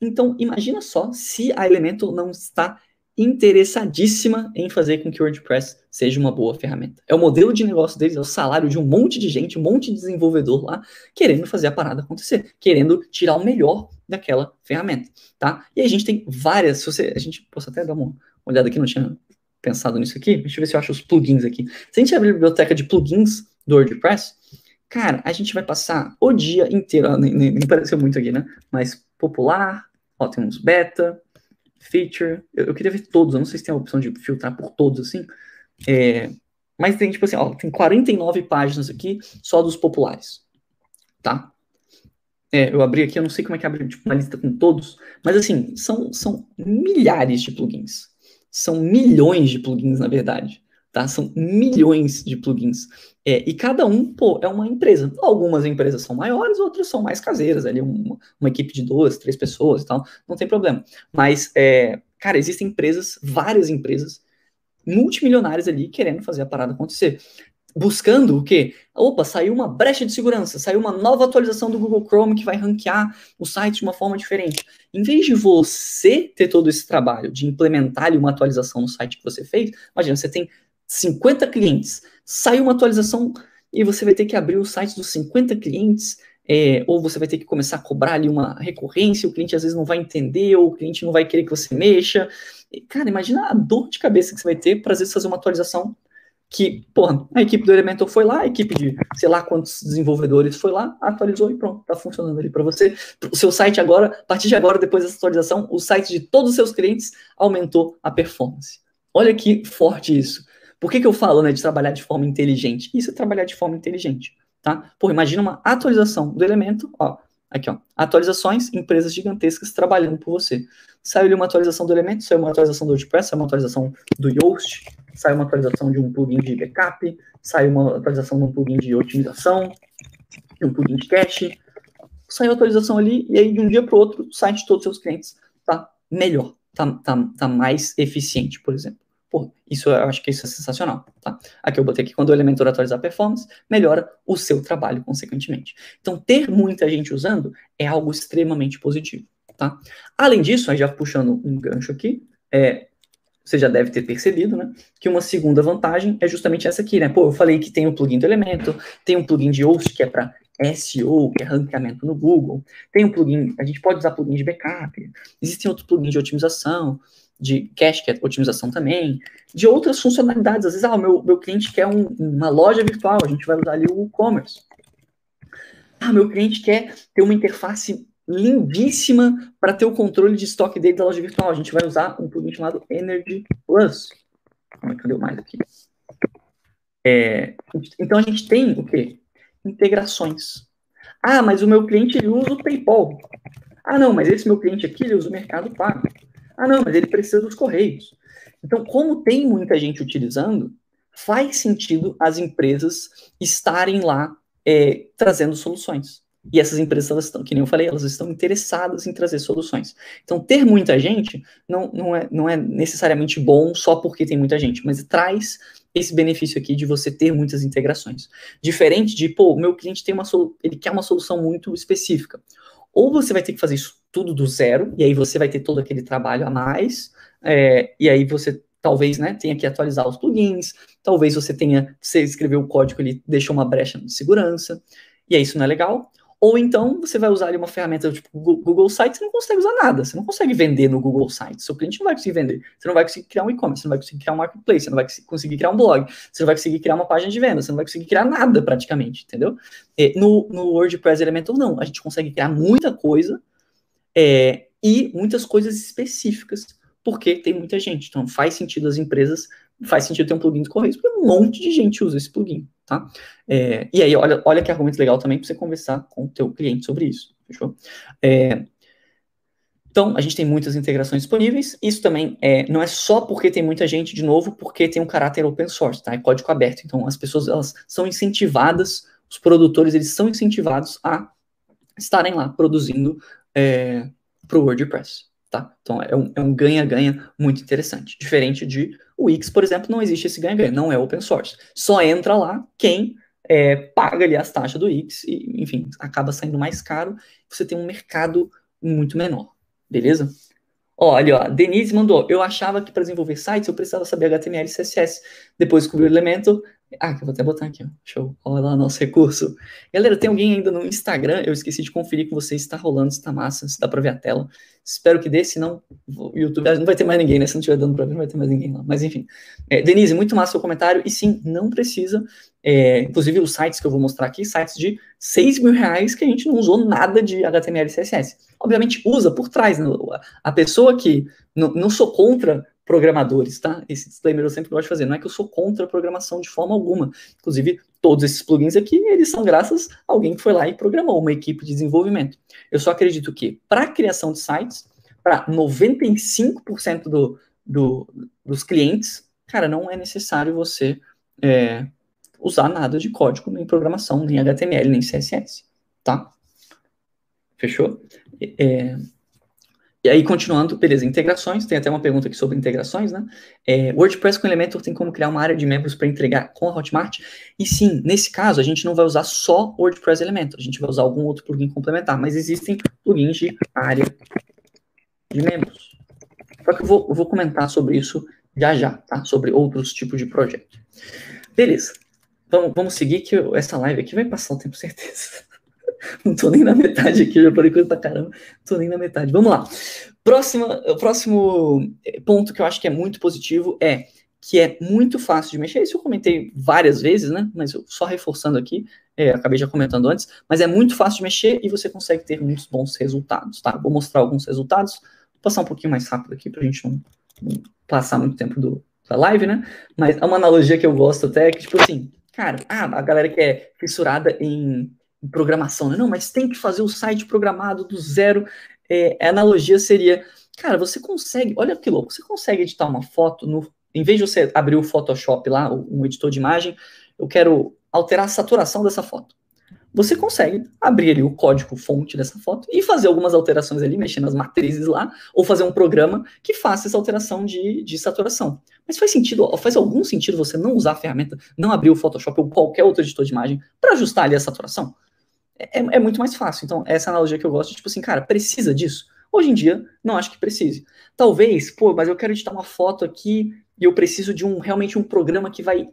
Então, imagina só se a Elementor não está interessadíssima em fazer com que o WordPress seja uma boa ferramenta. É o modelo de negócio deles, é o salário de um monte de gente, um monte de desenvolvedor lá, querendo fazer a parada acontecer, querendo tirar o melhor daquela ferramenta, tá? E a gente tem várias, se você, a gente, posso até dar uma olhada aqui, não tinha pensado nisso aqui, deixa eu ver se eu acho os plugins aqui. Se a gente abrir a biblioteca de plugins do WordPress, Cara, a gente vai passar o dia inteiro, ó, nem, nem, nem pareceu muito aqui, né? Mas popular, ó, tem uns beta, feature, eu, eu, queria ver todos, eu não sei se tem a opção de filtrar por todos, assim, é, mas tem, tipo assim, ó, tem 49 páginas aqui só dos populares, tá? É, eu abri aqui, eu não sei como é que abre tipo, uma lista com todos, mas assim, são, são milhares de plugins. São milhões de plugins, na verdade tá? São milhões de plugins. É, e cada um, pô, é uma empresa. Algumas empresas são maiores, outras são mais caseiras, ali uma, uma equipe de duas, três pessoas e tal, não tem problema. Mas, é, cara, existem empresas, várias empresas, multimilionárias ali, querendo fazer a parada acontecer. Buscando o quê? Opa, saiu uma brecha de segurança, saiu uma nova atualização do Google Chrome que vai ranquear o site de uma forma diferente. Em vez de você ter todo esse trabalho de implementar ali uma atualização no site que você fez, imagina, você tem 50 clientes, sai uma atualização e você vai ter que abrir o site dos 50 clientes, é, ou você vai ter que começar a cobrar ali uma recorrência, o cliente às vezes não vai entender, ou o cliente não vai querer que você mexa. Cara, imagina a dor de cabeça que você vai ter para às vezes fazer uma atualização que, porra, a equipe do Elementor foi lá, a equipe de sei lá quantos desenvolvedores foi lá, atualizou e pronto, tá funcionando ali para você. O seu site agora, a partir de agora, depois dessa atualização, o site de todos os seus clientes aumentou a performance. Olha que forte isso. Por que, que eu falo né, de trabalhar de forma inteligente? Isso é trabalhar de forma inteligente, tá? Pô, imagina uma atualização do elemento, ó, aqui, ó, atualizações, empresas gigantescas trabalhando por você. Saiu ali uma atualização do elemento, saiu uma atualização do WordPress, saiu uma atualização do Yoast, saiu uma atualização de um plugin de backup, saiu uma atualização de um plugin de otimização, de um plugin de cache, saiu a atualização ali, e aí de um dia para o outro, o site de todos os seus clientes tá melhor, tá, tá, tá mais eficiente, por exemplo. Pô, isso eu acho que isso é sensacional, tá? Aqui eu botei aqui quando o Elementor atualizar a performance, melhora o seu trabalho consequentemente. Então, ter muita gente usando é algo extremamente positivo, tá? Além disso, aí já puxando um gancho aqui, é, você já deve ter percebido, né? Que uma segunda vantagem é justamente essa aqui, né? Pô, eu falei que tem o um plugin do Elementor, tem um plugin de host que é para SEO, que é ranqueamento no Google, tem um plugin, a gente pode usar plugin de backup, existem outros plugins de otimização, de cache, que é otimização também, de outras funcionalidades. Às vezes, ah, o meu, meu cliente quer um, uma loja virtual, a gente vai usar ali o e-commerce. Ah, meu cliente quer ter uma interface lindíssima para ter o controle de estoque dele da loja virtual. A gente vai usar um plugin chamado Energy Plus. Deu mais aqui? É, então a gente tem o quê? Integrações. Ah, mas o meu cliente ele usa o PayPal. Ah, não, mas esse meu cliente aqui ele usa o Mercado Pago. Ah, não, mas ele precisa dos correios. Então, como tem muita gente utilizando, faz sentido as empresas estarem lá é, trazendo soluções. E essas empresas, elas estão, que nem eu falei, elas estão interessadas em trazer soluções. Então, ter muita gente não, não, é, não é necessariamente bom só porque tem muita gente, mas traz esse benefício aqui de você ter muitas integrações. Diferente de, pô, meu cliente tem uma ele quer uma solução muito específica. Ou você vai ter que fazer isso tudo do zero, e aí você vai ter todo aquele trabalho a mais, é, e aí você talvez né, tenha que atualizar os plugins, talvez você tenha, você escreveu o código, ele deixou uma brecha de segurança, e aí isso não é legal. Ou então você vai usar ali uma ferramenta tipo Google Sites, você não consegue usar nada, você não consegue vender no Google Sites, seu cliente não vai conseguir vender, você não vai conseguir criar um e-commerce, você não vai conseguir criar um marketplace, você não vai conseguir criar um blog, você não vai conseguir criar uma página de venda, você não vai conseguir criar nada praticamente, entendeu? É, no, no WordPress Elementor não, a gente consegue criar muita coisa é, e muitas coisas específicas, porque tem muita gente, então faz sentido as empresas, faz sentido ter um plugin de Correios, porque um monte de gente usa esse plugin tá? É, e aí, olha, olha que argumento legal também para você conversar com o teu cliente sobre isso, fechou? É, então, a gente tem muitas integrações disponíveis. Isso também é, não é só porque tem muita gente, de novo, porque tem um caráter open source, tá? É código aberto. Então, as pessoas elas são incentivadas, os produtores eles são incentivados a estarem lá produzindo é, para o WordPress, tá? Então, é um ganha-ganha é um muito interessante. Diferente de o Wix, por exemplo, não existe esse ganha-ganha, não é open source. Só entra lá quem é, paga ali as taxas do Wix e, enfim, acaba saindo mais caro. Você tem um mercado muito menor, beleza? Olha, ó, Denise mandou. Eu achava que para desenvolver sites eu precisava saber HTML e CSS. Depois descobri o elemento. Ah, que eu vou até botar aqui, ó. Show. Olha lá nosso recurso. Galera, tem alguém ainda no Instagram? Eu esqueci de conferir com vocês se está rolando, se está massa, se dá para ver a tela. Espero que dê, senão o YouTube. Não vai ter mais ninguém, né? Se não estiver dando para ver, não vai ter mais ninguém lá. Mas enfim. É, Denise, muito massa o comentário. E sim, não precisa. É, inclusive, os sites que eu vou mostrar aqui, sites de 6 mil reais que a gente não usou nada de HTML e CSS. Obviamente, usa por trás. Né? A pessoa que. Não, não sou contra programadores, tá? Esse disclaimer eu sempre gosto de fazer. Não é que eu sou contra a programação de forma alguma. Inclusive, todos esses plugins aqui, eles são graças a alguém que foi lá e programou, uma equipe de desenvolvimento. Eu só acredito que, para criação de sites, para 95% do, do, dos clientes, cara, não é necessário você é, usar nada de código, nem programação, nem HTML, nem CSS, tá? Fechou? É, e aí, continuando, beleza, integrações, tem até uma pergunta aqui sobre integrações, né? É, WordPress com Elementor tem como criar uma área de membros para entregar com a Hotmart? E sim, nesse caso, a gente não vai usar só WordPress Elementor, a gente vai usar algum outro plugin complementar, mas existem plugins de área de membros. Só que eu vou, eu vou comentar sobre isso já já, tá? Sobre outros tipos de projeto. Beleza. Vamos, vamos seguir que essa live aqui vai passar o tempo, certeza. Não tô nem na metade aqui, já falei coisa pra caramba. Não tô nem na metade. Vamos lá. Próxima, o próximo ponto que eu acho que é muito positivo é que é muito fácil de mexer. Isso eu comentei várias vezes, né? Mas só reforçando aqui, é, acabei já comentando antes, mas é muito fácil de mexer e você consegue ter muitos bons resultados, tá? Vou mostrar alguns resultados, vou passar um pouquinho mais rápido aqui pra gente não, não passar muito tempo do, da live, né? Mas é uma analogia que eu gosto até, que tipo assim, cara, ah, a galera que é fissurada em, programação, né? Não, mas tem que fazer o site programado do zero. É, a analogia seria, cara, você consegue, olha que louco, você consegue editar uma foto no, em vez de você abrir o Photoshop lá, um editor de imagem, eu quero alterar a saturação dessa foto. Você consegue abrir ali o código fonte dessa foto e fazer algumas alterações ali, mexer nas matrizes lá, ou fazer um programa que faça essa alteração de, de saturação. Mas faz sentido, faz algum sentido você não usar a ferramenta, não abrir o Photoshop ou qualquer outro editor de imagem para ajustar ali a saturação? É, é, muito mais fácil. Então, essa analogia que eu gosto, tipo assim, cara, precisa disso? Hoje em dia, não acho que precise. Talvez, pô, mas eu quero editar uma foto aqui e eu preciso de um realmente um programa que vai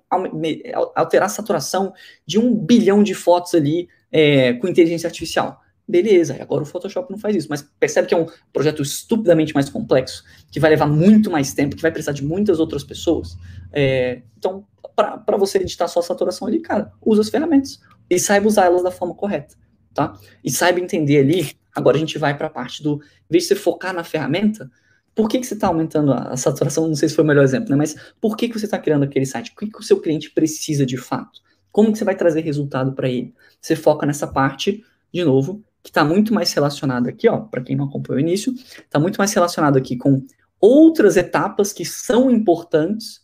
alterar a saturação de um bilhão de fotos ali é, com inteligência artificial. Beleza, agora o Photoshop não faz isso, mas percebe que é um projeto estupidamente mais complexo, que vai levar muito mais tempo, que vai precisar de muitas outras pessoas. É, então, para você editar sua saturação ali, cara, usa as ferramentas e saiba usar elas da forma correta, tá? E saiba entender ali. Agora a gente vai para a parte do, em vez de você focar na ferramenta, por que, que você está aumentando a, saturação? Não sei se foi o melhor exemplo, né? Mas por que, que você está criando aquele site? O que, que o seu cliente precisa de fato? Como que você vai trazer resultado para ele? Você foca nessa parte, de novo, que está muito mais relacionada aqui, ó, para quem não acompanhou o início, está muito mais relacionado aqui com outras etapas que são importantes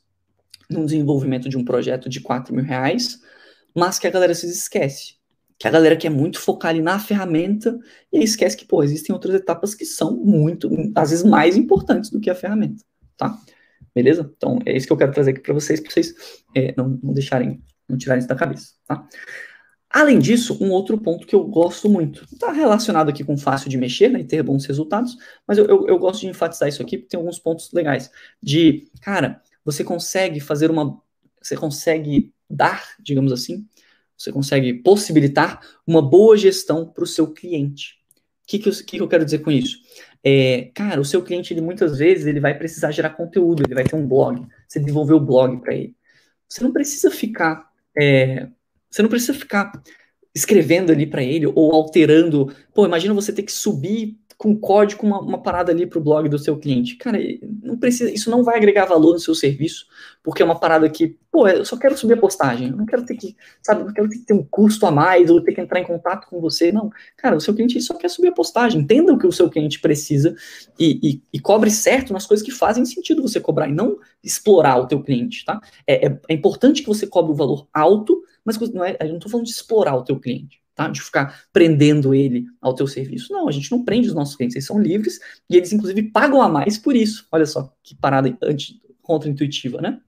no desenvolvimento de um projeto de 4 mil reais, mas que a galera se esquece que a galera quer muito focar ali na ferramenta e esquece que, pô, existem outras etapas que são muito, às vezes, mais importantes do que a ferramenta, tá? Beleza? Então, é isso que eu quero trazer aqui para vocês, para vocês é, não, não deixarem, não tirarem isso da cabeça, tá? Além disso, um outro ponto que eu gosto muito, está relacionado aqui com fácil de mexer né, e ter bons resultados, mas eu, eu, eu gosto de enfatizar isso aqui porque tem alguns pontos legais. De, cara, você consegue fazer uma. Você consegue dar, digamos assim, você consegue possibilitar uma boa gestão para o seu cliente. O que, que, que, que eu quero dizer com isso? É, cara, o seu cliente, ele muitas vezes, ele vai precisar gerar conteúdo, ele vai ter um blog, você desenvolveu o blog para ele. Você não precisa ficar, é, você não precisa ficar escrevendo ali para ele ou alterando. Pô, imagina você ter que subir com código uma, uma parada ali para o blog do seu cliente. Cara, não precisa, isso não vai agregar valor no seu serviço, porque é uma parada que, pô, eu só quero subir a postagem, eu não quero ter que, sabe, não quero ter que ter um custo a mais ou ter que entrar em contato com você, não. Cara, o seu cliente só quer subir a postagem, entenda o que o seu cliente precisa e, e, e cobre certo nas coisas que fazem sentido você cobrar e não explorar o teu cliente, tá? É, é, é importante que você cobre um valor alto, mas não é, eu não estou falando de explorar o teu cliente tá? De ficar prendendo ele ao teu serviço. Não, a gente não prende os nossos clientes, eles são livres e eles inclusive pagam a mais por isso. Olha só que parada anti, contra-intuitiva, né?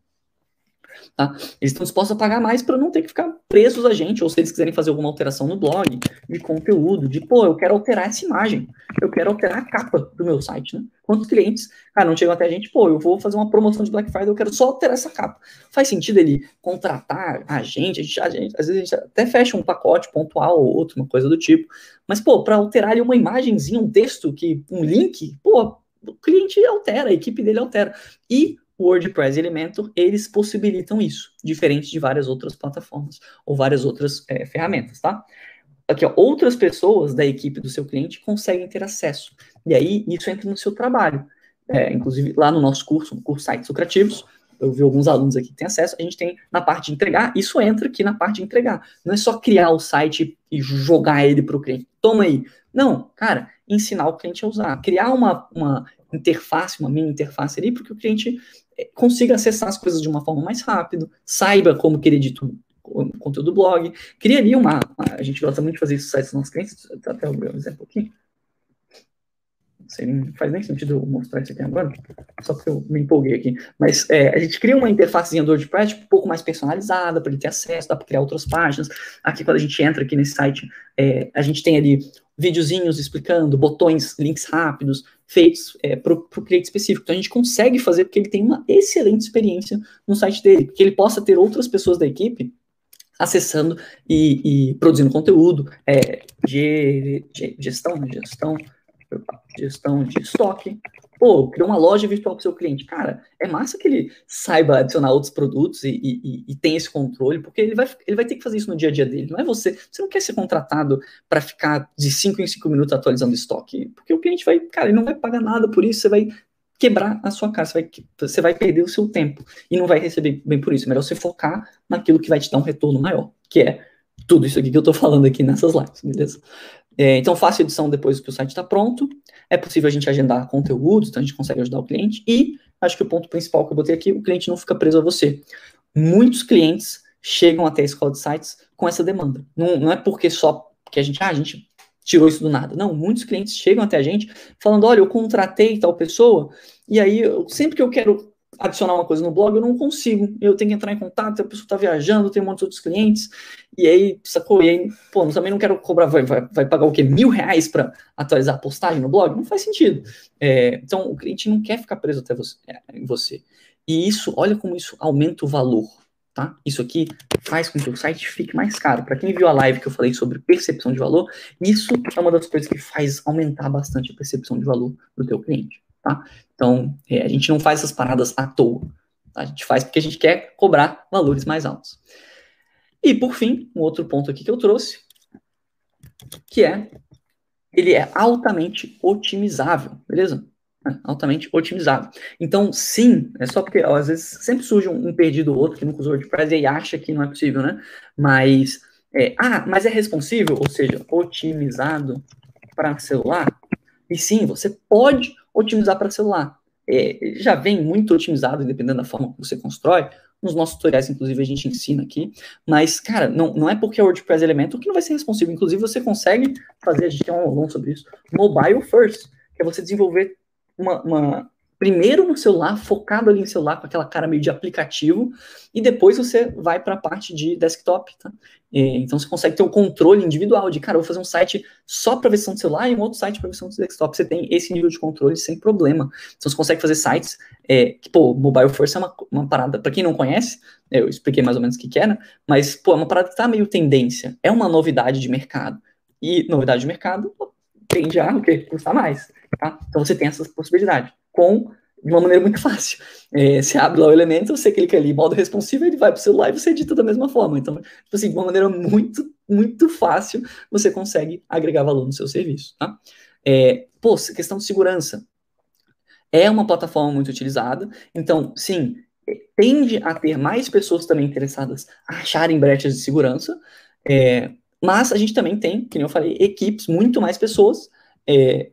Tá? Eles estão dispostos a pagar mais para não ter que ficar presos a gente, ou se eles quiserem fazer alguma alteração no blog, de conteúdo, de pô, eu quero alterar essa imagem, eu quero alterar a capa do meu site, né? Quantos clientes, cara, não chegam até a gente, pô, eu vou fazer uma promoção de Black Friday, eu quero só alterar essa capa. Faz sentido ele contratar a gente, a gente, a gente às vezes a gente até fecha um pacote pontual ou outro, uma coisa do tipo, mas, pô, para alterar ali uma imagenzinha, um texto, que um link, pô, o cliente altera, a equipe dele altera. E o WordPress Elementor, eles possibilitam isso, diferente de várias outras plataformas ou várias outras é, ferramentas, tá? Aqui, ó, outras pessoas da equipe do seu cliente conseguem ter acesso. E aí, isso entra no seu trabalho. É, inclusive, lá no nosso curso, no curso Sites Lucrativos, eu vi alguns alunos aqui que têm acesso, a gente tem na parte de entregar, isso entra aqui na parte de entregar. Não é só criar o site e jogar ele para o cliente. Toma aí. Não, cara, ensinar o cliente a usar. Criar uma, uma interface, uma mini interface ali, porque o cliente consiga acessar as coisas de uma forma mais rápida, saiba como que ele edita conteúdo do blog, cria ali uma, uma, a gente gosta muito de fazer isso no site dos nossos clientes, até abrir um exemplo aqui, não faz nem sentido eu mostrar isso aqui agora, só porque eu me empolguei aqui. Mas é, a gente cria uma interfacezinha do WordPress tipo, um pouco mais personalizada, para ele ter acesso, dá para criar outras páginas. Aqui, quando a gente entra aqui nesse site, é, a gente tem ali videozinhos explicando, botões, links rápidos, feitos é, para o cliente específico. Então a gente consegue fazer porque ele tem uma excelente experiência no site dele, que ele possa ter outras pessoas da equipe acessando e, e produzindo conteúdo é, de, de, gestão, gestão, gestão de estoque, Pô, criou uma loja virtual para o seu cliente. Cara, é massa que ele saiba adicionar outros produtos e, e, e tenha esse controle, porque ele vai, ele vai ter que fazer isso no dia a dia dele. Não é você. Você não quer ser contratado para ficar de 5 em 5 minutos atualizando estoque, porque o cliente vai, cara, ele não vai pagar nada por isso, você vai quebrar a sua casa, você vai, você vai perder o seu tempo e não vai receber bem por isso. É melhor você focar naquilo que vai te dar um retorno maior, que é tudo isso aqui que eu estou falando aqui nessas lives, beleza? É, então, faça edição depois que o site está pronto. É possível a gente agendar conteúdos, então a gente consegue ajudar o cliente. E acho que o ponto principal que eu botei aqui, o cliente não fica preso a você. Muitos clientes chegam até a escola de sites com essa demanda. Não, não é porque só que a gente, ah, a gente tirou isso do nada. Não, muitos clientes chegam até a gente falando, olha, eu contratei tal pessoa, e aí eu, sempre que eu quero adicionar uma coisa no blog, eu não consigo. Eu tenho que entrar em contato, a pessoa está viajando, tem um monte de outros clientes, e aí, sacou? E aí, pô, também não quero cobrar, vai, vai, vai pagar o quê? Mil reais para atualizar a postagem no blog? Não faz sentido. É, então, o cliente não quer ficar preso até você, é, em você. E isso, olha como isso aumenta o valor, tá? Isso aqui faz com que o site fique mais caro. Para quem viu a live que eu falei sobre percepção de valor, isso é uma das coisas que faz aumentar bastante a percepção de valor do teu cliente tá? Então, é, a gente não faz essas paradas à toa. Tá? A gente faz porque a gente quer cobrar valores mais altos. E, por fim, um outro ponto aqui que eu trouxe, que é, ele é altamente otimizável, beleza? Altamente otimizável. Então, sim, é só porque ó, às vezes sempre surge um, um perdido ou outro que nunca usou WordPress e acha que não é possível, né? Mas, é, ah, mas é responsível, ou seja, otimizado para celular? E sim, você pode otimizar para celular. É, já vem muito otimizado, dependendo da forma que você constrói. Nos nossos tutoriais, inclusive, a gente ensina aqui. Mas, cara, não, não é porque é WordPress Elementor que não vai ser responsivo. Inclusive, você consegue fazer, a gente tem um aulão sobre isso, mobile first, que é você desenvolver uma, uma primeiro no celular, focado ali no celular, com aquela cara meio de aplicativo, e depois você vai para a parte de desktop, tá? então você consegue ter um controle individual de, cara, eu vou fazer um site só para versão de celular e um outro site para versão de desktop. Você tem esse nível de controle sem problema. Então você consegue fazer sites é, que, pô, mobile first é uma, uma parada, para quem não conhece, eu expliquei mais ou menos o que, que era, mas, pô, é uma parada que tá meio tendência, é uma novidade de mercado. E novidade de mercado tende a o quê? Custar mais, tá? Então você tem essa possibilidade com de uma maneira muito fácil. É, você abre lá o elemento, você clica ali, modo responsivo, ele vai para o celular e você edita da mesma forma. Então, tipo assim, de uma maneira muito, muito fácil, você consegue agregar valor no seu serviço, tá? É, pô, questão de segurança. É uma plataforma muito utilizada, então, sim, tende a ter mais pessoas também interessadas a acharem brechas de segurança, é, mas a gente também tem, como eu falei, equipes, muito mais pessoas é,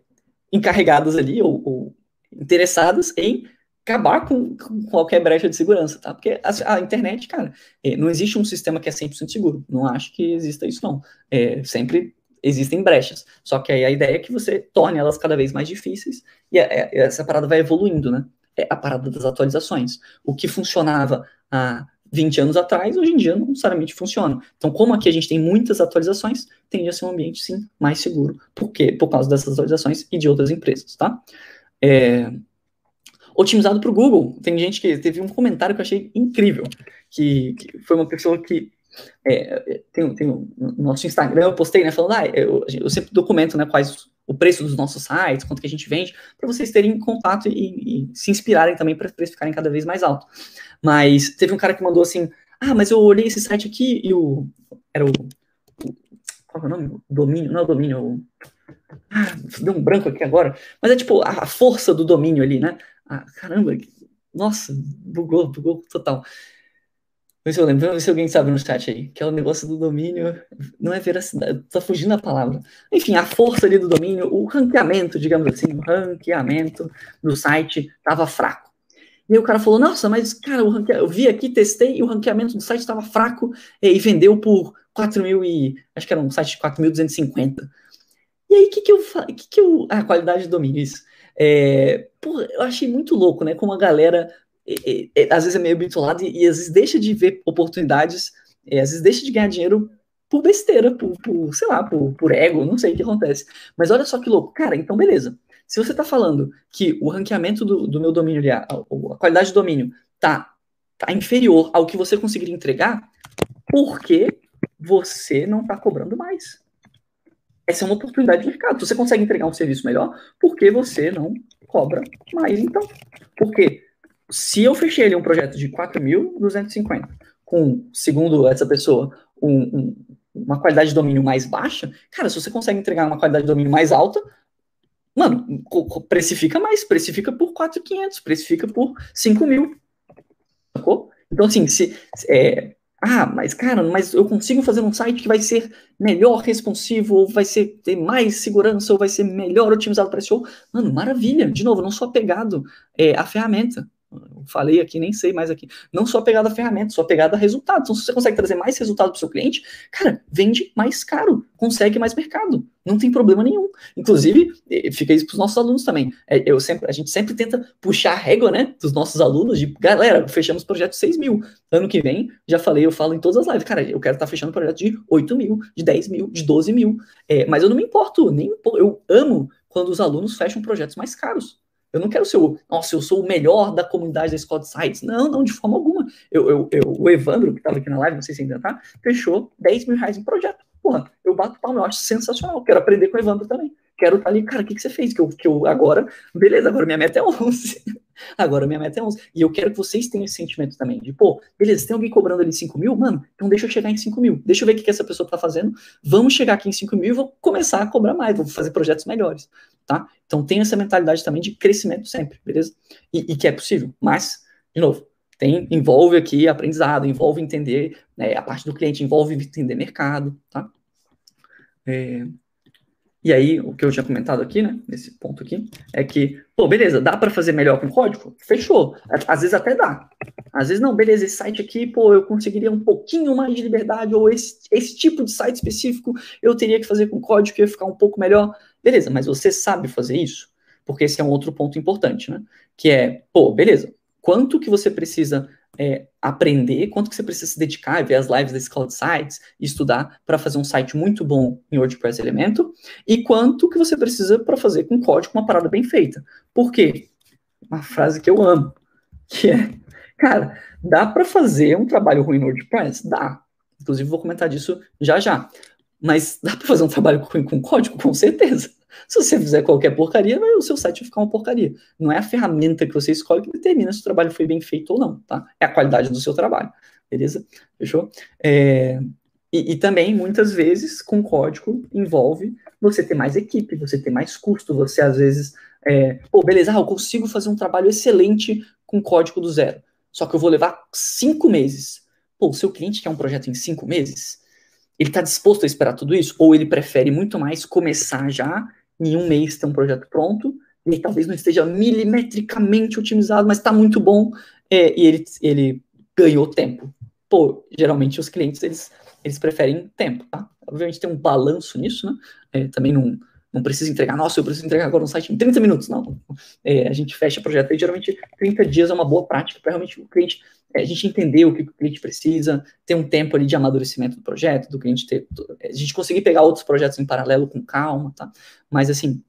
encarregadas ali, ou, ou interessadas em acabar com, com, qualquer brecha de segurança, tá? Porque a, a, internet, cara, é, não existe um sistema que é 100% seguro. Não acho que exista isso, não. É, sempre existem brechas. Só que aí a ideia é que você torne elas cada vez mais difíceis e é, é, essa parada vai evoluindo, né? É a parada das atualizações. O que funcionava há 20 anos atrás, hoje em dia não necessariamente funciona. Então, como aqui a gente tem muitas atualizações, tende a ser um ambiente, sim, mais seguro. Por quê? Por causa dessas atualizações e de outras empresas, tá? É, otimizado para o Google. Tem gente que teve um comentário que eu achei incrível, que, que foi uma pessoa que é, tem, tem no nosso Instagram, eu postei, né, falando, ah, eu, eu, sempre documento, né, quais o preço dos nossos sites, quanto que a gente vende, para vocês terem contato e, e se inspirarem também para precificarem cada vez mais alto. Mas teve um cara que mandou assim, ah, mas eu olhei esse site aqui e o, era o, qual é o nome? O domínio, não é o domínio, o, ah, deu um branco aqui agora. Mas é tipo a força do domínio ali, né? Ah, caramba, nossa, bugou, bugou total. Se eu lembro, ver se alguém sabe no chat aí, que é o negócio do domínio, não é veracidade, tá fugindo a palavra. Enfim, a força ali do domínio, o ranqueamento, digamos assim, o ranqueamento do site estava fraco. E aí o cara falou, nossa, mas, cara, o ranque... eu vi aqui, testei, e o ranqueamento do site estava fraco, e vendeu por 4 mil e... acho que era um site de 4.250. E aí, o que que eu que que eu a qualidade de domínio isso? É, eu achei muito louco, né? Como a galera às vezes é meio bitolada e, e, às vezes deixa de ver oportunidades, às vezes deixa de ganhar dinheiro por besteira, por, por sei lá, por, por, ego, não sei o que acontece. Mas olha só que louco, cara, então beleza. Se você está falando que o ranqueamento do, do meu domínio, a, a, qualidade do domínio tá, tá inferior ao que você conseguiria entregar, por que você não está cobrando mais? essa é uma oportunidade de mercado. Você consegue entregar um serviço melhor, por que você não cobra mais, então? Porque se eu fechei ali um projeto de 4.250, com, segundo essa pessoa, um, um, uma qualidade de domínio mais baixa, cara, se você consegue entregar uma qualidade de domínio mais alta, mano, precifica mais, precifica por 4.500, precifica por 5 mil. Sacou? Então, assim, se, é, ah, mas cara, mas eu consigo fazer um site que vai ser melhor responsivo, ou vai ser ter mais segurança, ou vai ser melhor otimizado para SEO. Mano, maravilha. De novo, não sou apegado é, à ferramenta. Falei aqui, nem sei mais aqui. Não só apegado à ferramenta, só apegado a resultado. Então, se você consegue trazer mais resultado para o seu cliente, cara, vende mais caro, consegue mais mercado. Não tem problema nenhum. Inclusive, fica isso para os nossos alunos também. É, eu sempre, a gente sempre tenta puxar a régua, né, dos nossos alunos, de galera, fechamos projeto 6 mil. Ano que vem, já falei, eu falo em todas as lives, cara, eu quero estar tá fechando projeto de 8 mil, de 10 mil, de 12 mil. É, mas eu não me importo, nem eu amo quando os alunos fecham projetos mais caros. Eu não quero ser o, nossa, eu sou o melhor da comunidade da de sites. Não, não, de forma alguma. Eu, eu, eu o Evandro, que estava aqui na live, não sei se ainda tá, fechou 10 mil reais em projeto. Porra, eu bato palma, eu acho sensacional. Quero aprender com o Evandro também. Quero estar tá ali, cara, o que, que você fez? Que eu, que eu agora, beleza, agora minha meta é 11. Agora minha meta é 11. E eu quero que vocês tenham esse sentimento também, de, pô, beleza, tem alguém cobrando ali 5 mil? Mano, então deixa eu chegar em 5 mil. Deixa eu ver o que, que essa pessoa tá fazendo. Vamos chegar aqui em 5 mil e vou começar a cobrar mais, vou fazer projetos melhores tá? Então tem essa mentalidade também de crescimento sempre, beleza? E, e que é possível, mas, de novo, tem, envolve aqui aprendizado, envolve entender né, a parte do cliente, envolve entender mercado, tá? É, e aí, o que eu tinha comentado aqui, né, nesse ponto aqui, é que, pô, beleza, dá para fazer melhor com código? Fechou. Às vezes até dá. Às vezes não, beleza, esse site aqui, pô, eu conseguiria um pouquinho mais de liberdade, ou esse, esse tipo de site específico eu teria que fazer com código que ia ficar um pouco melhor. Beleza, mas você sabe fazer isso? porque esse é um outro ponto importante, né? Que é, pô, beleza, quanto que você precisa é, aprender, quanto que você precisa se dedicar, ver as lives da Escola de Sites, estudar para fazer um site muito bom em WordPress Elemento, e quanto que você precisa para fazer com código uma parada bem feita. Por quê? Uma frase que eu amo, que é, cara, dá para fazer um trabalho ruim no WordPress? Dá. Inclusive, vou comentar disso já já. Mas dá para fazer um trabalho ruim com código? Com certeza. Se você fizer qualquer porcaria, o seu site vai ficar uma porcaria. Não é a ferramenta que você escolhe que determina se o trabalho foi bem feito ou não, tá? É a qualidade do seu trabalho, beleza? Fechou? É... E, e, também, muitas vezes, com código, envolve você ter mais equipe, você ter mais custo, você às vezes, é... pô, beleza, ah, eu consigo fazer um trabalho excelente com código do zero, só que eu vou levar cinco meses. Pô, o seu cliente quer um projeto em cinco meses? Ele está disposto a esperar tudo isso? Ou ele prefere muito mais começar já em um mês ter um projeto pronto, ele talvez não esteja milimetricamente otimizado, mas está muito bom, é, e ele, ele ganhou tempo. Pô, geralmente os clientes, eles, eles preferem tempo, tá? Obviamente tem um balanço nisso, né? É, também não, não precisa entregar, nossa, eu preciso entregar agora um site em 30 minutos, não. É, a gente fecha projeto aí, geralmente 30 dias é uma boa prática para realmente o cliente, a gente entender o que o cliente precisa, ter um tempo ali de amadurecimento do projeto, do cliente ter, a gente conseguir pegar outros projetos em paralelo com calma, tá? Mas assim,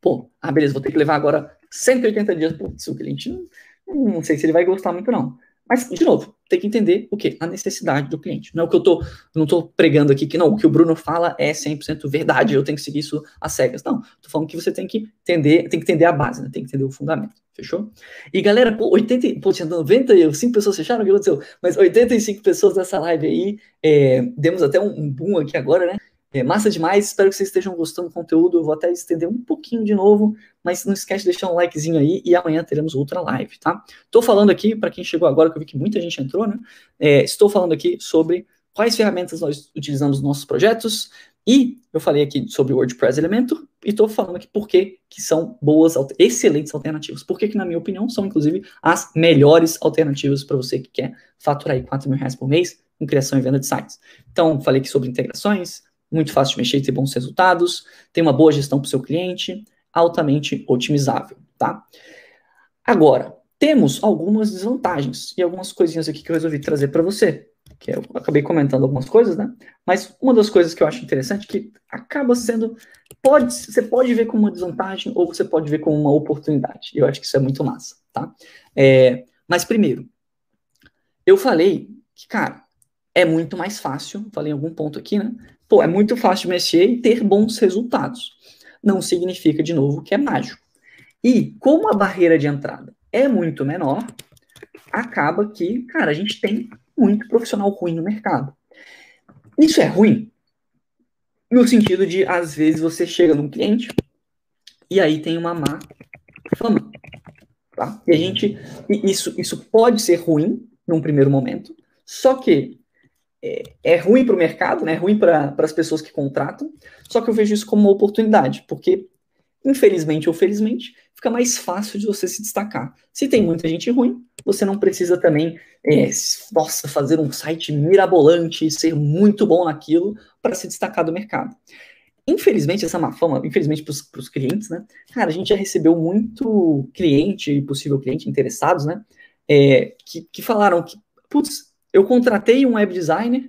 pô, ah, beleza, vou ter que levar agora 180 dias, putz, o cliente não, não sei se ele vai gostar muito não. Mas, de novo, tem que entender o quê? A necessidade do cliente. Não é o que eu tô, não tô pregando aqui que não, o que o Bruno fala é 100% verdade, eu tenho que seguir isso às cegas. Não, tô falando que você tem que entender, tem que entender a base, né? Tem que entender o fundamento. Fechou? E galera, pô, 80, pô, tinha 95 pessoas fecharam, o que aconteceu? Mas 85 pessoas nessa live aí, é, demos até um, um boom aqui agora, né? É, massa demais, espero que vocês estejam gostando do conteúdo. Eu vou até estender um pouquinho de novo, mas não esquece de deixar um likezinho aí e amanhã teremos outra live, tá? Estou falando aqui, para quem chegou agora, que eu vi que muita gente entrou, né? É, estou falando aqui sobre quais ferramentas nós utilizamos nos nossos projetos e eu falei aqui sobre o WordPress Elementor e estou falando aqui por que, são boas, excelentes alternativas. Por que, na minha opinião, são inclusive as melhores alternativas para você que quer faturar aí 4 mil reais por mês com criação e venda de sites. Então, falei aqui sobre integrações, muito fácil de mexer e ter bons resultados, tem uma boa gestão para o seu cliente, altamente otimizável, tá? Agora, temos algumas desvantagens e algumas coisinhas aqui que eu resolvi trazer para você, que eu acabei comentando algumas coisas, né? Mas uma das coisas que eu acho interessante é que acaba sendo, pode, você pode ver como uma desvantagem ou você pode ver como uma oportunidade. Eu acho que isso é muito massa, tá? É, mas primeiro, eu falei que, cara, é muito mais fácil, falei em algum ponto aqui, né? Pô, é muito fácil mexer e ter bons resultados. Não significa, de novo, que é mágico. E como a barreira de entrada é muito menor, acaba que, cara, a gente tem muito profissional ruim no mercado. Isso é ruim? No sentido de, às vezes, você chega num cliente e aí tem uma má fama. Tá? E a gente. Isso, isso pode ser ruim num primeiro momento, só que é, é ruim para o mercado, né? É ruim para as pessoas que contratam, só que eu vejo isso como uma oportunidade, porque, infelizmente ou felizmente, fica mais fácil de você se destacar. Se tem muita gente ruim, você não precisa também, é, nossa, fazer um site mirabolante, ser muito bom naquilo para se destacar do mercado. Infelizmente, essa má fama, infelizmente para os clientes, né? Cara, a gente já recebeu muito cliente possível cliente interessados, né? É, que, que falaram que, putz, eu contratei um web designer,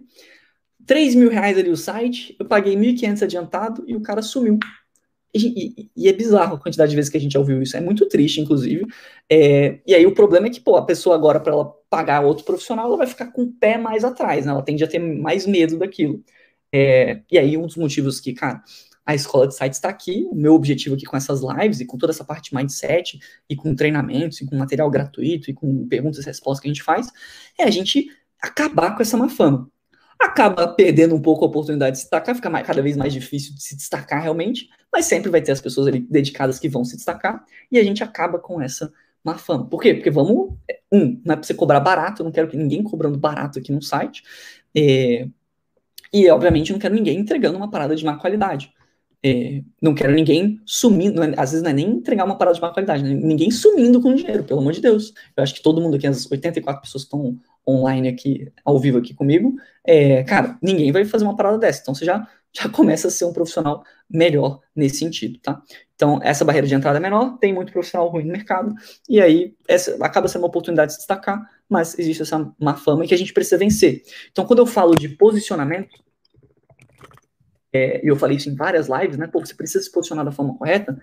3 mil reais ali o site, eu paguei 1.500 adiantado e o cara sumiu. E, e, e, é bizarro a quantidade de vezes que a gente já ouviu isso. É muito triste, inclusive. É, e aí o problema é que, pô, a pessoa agora, para ela pagar outro profissional, ela vai ficar com o pé mais atrás, né? Ela tende a ter mais medo daquilo. É, e aí um dos motivos que, cara, a escola de sites está aqui. O meu objetivo aqui com essas lives e com toda essa parte mindset e com treinamentos e com material gratuito e com perguntas e respostas que a gente faz, é a gente acabar com essa má fama. Acaba perdendo um pouco a oportunidade de se destacar, fica mais, cada vez mais difícil de se destacar realmente, mas sempre vai ter as pessoas ali dedicadas que vão se destacar, e a gente acaba com essa má fama. Por quê? Porque vamos, um, não é para você cobrar barato, eu não quero que ninguém cobrando barato aqui no site, é, e obviamente não quero ninguém entregando uma parada de má qualidade. É, não quero ninguém sumindo, é, às vezes não é nem entregar uma parada de má qualidade, né? ninguém sumindo com dinheiro, pelo amor de Deus. Eu acho que todo mundo aqui, as 84 pessoas que estão online aqui, ao vivo aqui comigo, é, cara, ninguém vai fazer uma parada dessa. Então você já, já começa a ser um profissional melhor nesse sentido, tá? Então, essa barreira de entrada é menor, tem muito profissional ruim no mercado, e aí essa acaba sendo uma oportunidade de se destacar, mas existe essa má fama que a gente precisa vencer. Então, quando eu falo de posicionamento, é, e eu falei isso em várias lives, né? Pô, você precisa se posicionar da forma correta,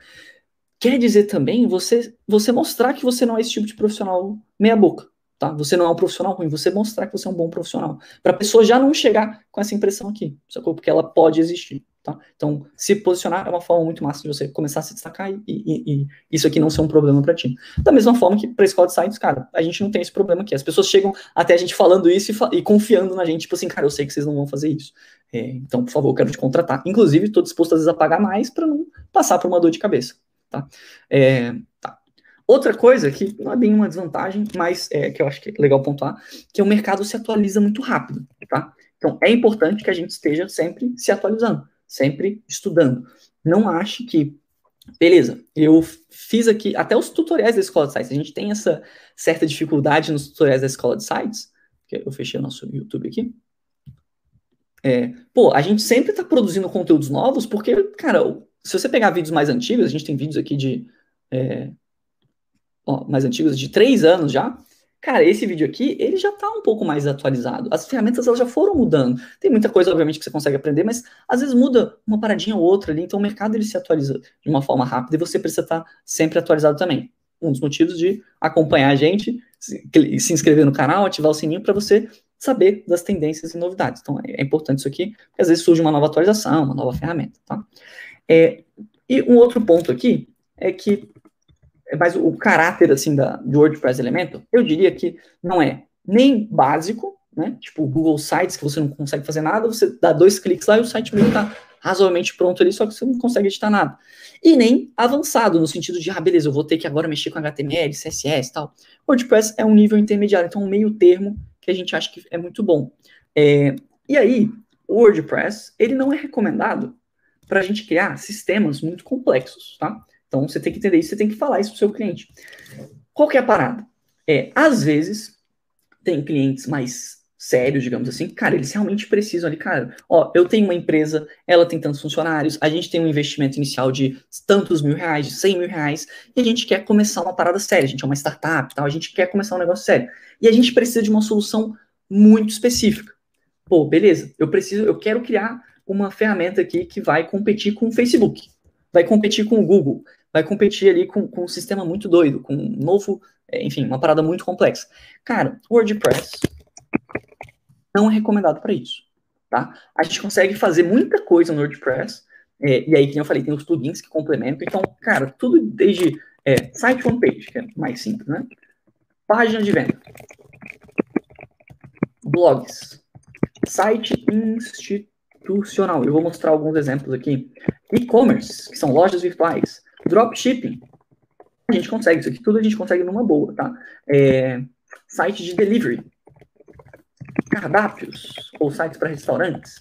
quer dizer também você, você mostrar que você não é esse tipo de profissional meia-boca. Tá? Você não é um profissional ruim, você mostrar que você é um bom profissional. Para a pessoa já não chegar com essa impressão aqui, sacou? Porque ela pode existir. Tá? Então, se posicionar é uma forma muito massa de você começar a se destacar e, e, e isso aqui não ser um problema para ti. Da mesma forma que para escola de sites, cara, a gente não tem esse problema aqui. As pessoas chegam até a gente falando isso e, e confiando na gente, tipo assim, cara, eu sei que vocês não vão fazer isso. É, então, por favor, eu quero te contratar. Inclusive, estou disposto às vezes a pagar mais para não passar por uma dor de cabeça. Tá? É. Outra coisa que não é bem uma desvantagem, mas é, que eu acho que é legal pontuar, que o mercado se atualiza muito rápido, tá? Então, é importante que a gente esteja sempre se atualizando sempre estudando. Não ache que, beleza, eu fiz aqui, até os tutoriais da escola de sites, a gente tem essa certa dificuldade nos tutoriais da escola de sites, eu fechei o nosso YouTube aqui. É, pô, a gente sempre está produzindo conteúdos novos, porque, cara, se você pegar vídeos mais antigos, a gente tem vídeos aqui de. É, mais antigos, de três anos já, Cara, esse vídeo aqui, ele já está um pouco mais atualizado. As ferramentas, elas já foram mudando. Tem muita coisa, obviamente, que você consegue aprender, mas às vezes muda uma paradinha ou outra ali. Então, o mercado, ele se atualiza de uma forma rápida e você precisa estar sempre atualizado também. Um dos motivos de acompanhar a gente, se inscrever no canal, ativar o sininho para você saber das tendências e novidades. Então, é, é importante isso aqui, porque às vezes surge uma nova atualização, uma nova ferramenta, tá? É, e um outro ponto aqui é que mas o caráter assim da, do WordPress Elementor, eu diria que não é nem básico, né? Tipo Google Sites, que você não consegue fazer nada, você dá dois cliques lá e o site meio está razoavelmente pronto ali, só que você não consegue editar nada. E nem avançado, no sentido de, ah, beleza, eu vou ter que agora mexer com HTML, CSS e tal. WordPress é um nível intermediário, então um meio termo que a gente acha que é muito bom. É, e aí, o WordPress, ele não é recomendado para a gente criar sistemas muito complexos, tá? Então você tem que entender isso, você tem que falar isso para o seu cliente. Qual que é a parada? É, às vezes, tem clientes mais sérios, digamos assim, cara, eles realmente precisam ali, cara, ó, eu tenho uma empresa, ela tem tantos funcionários, a gente tem um investimento inicial de tantos mil reais, de 100 mil reais, e a gente quer começar uma parada séria, a gente é uma startup, tal, a gente quer começar um negócio sério. E a gente precisa de uma solução muito específica. Pô, beleza, eu preciso, eu quero criar uma ferramenta aqui que vai competir com o Facebook, vai competir com o Google, vai competir ali com, com um sistema muito doido, com um novo, é, enfim, uma parada muito complexa. Cara, WordPress não é recomendado para isso, tá? A gente consegue fazer muita coisa no WordPress, é, e aí, como eu falei, tem os plugins que complementam, então, cara, tudo desde é, site homepage, que é mais simples, né? Página de venda, blogs, site institucional, eu vou mostrar alguns exemplos aqui, e-commerce, que são lojas virtuais, Dropshipping. A gente consegue, isso aqui tudo a gente consegue numa boa, tá? É, site de delivery. Cardápios, ou sites para restaurantes,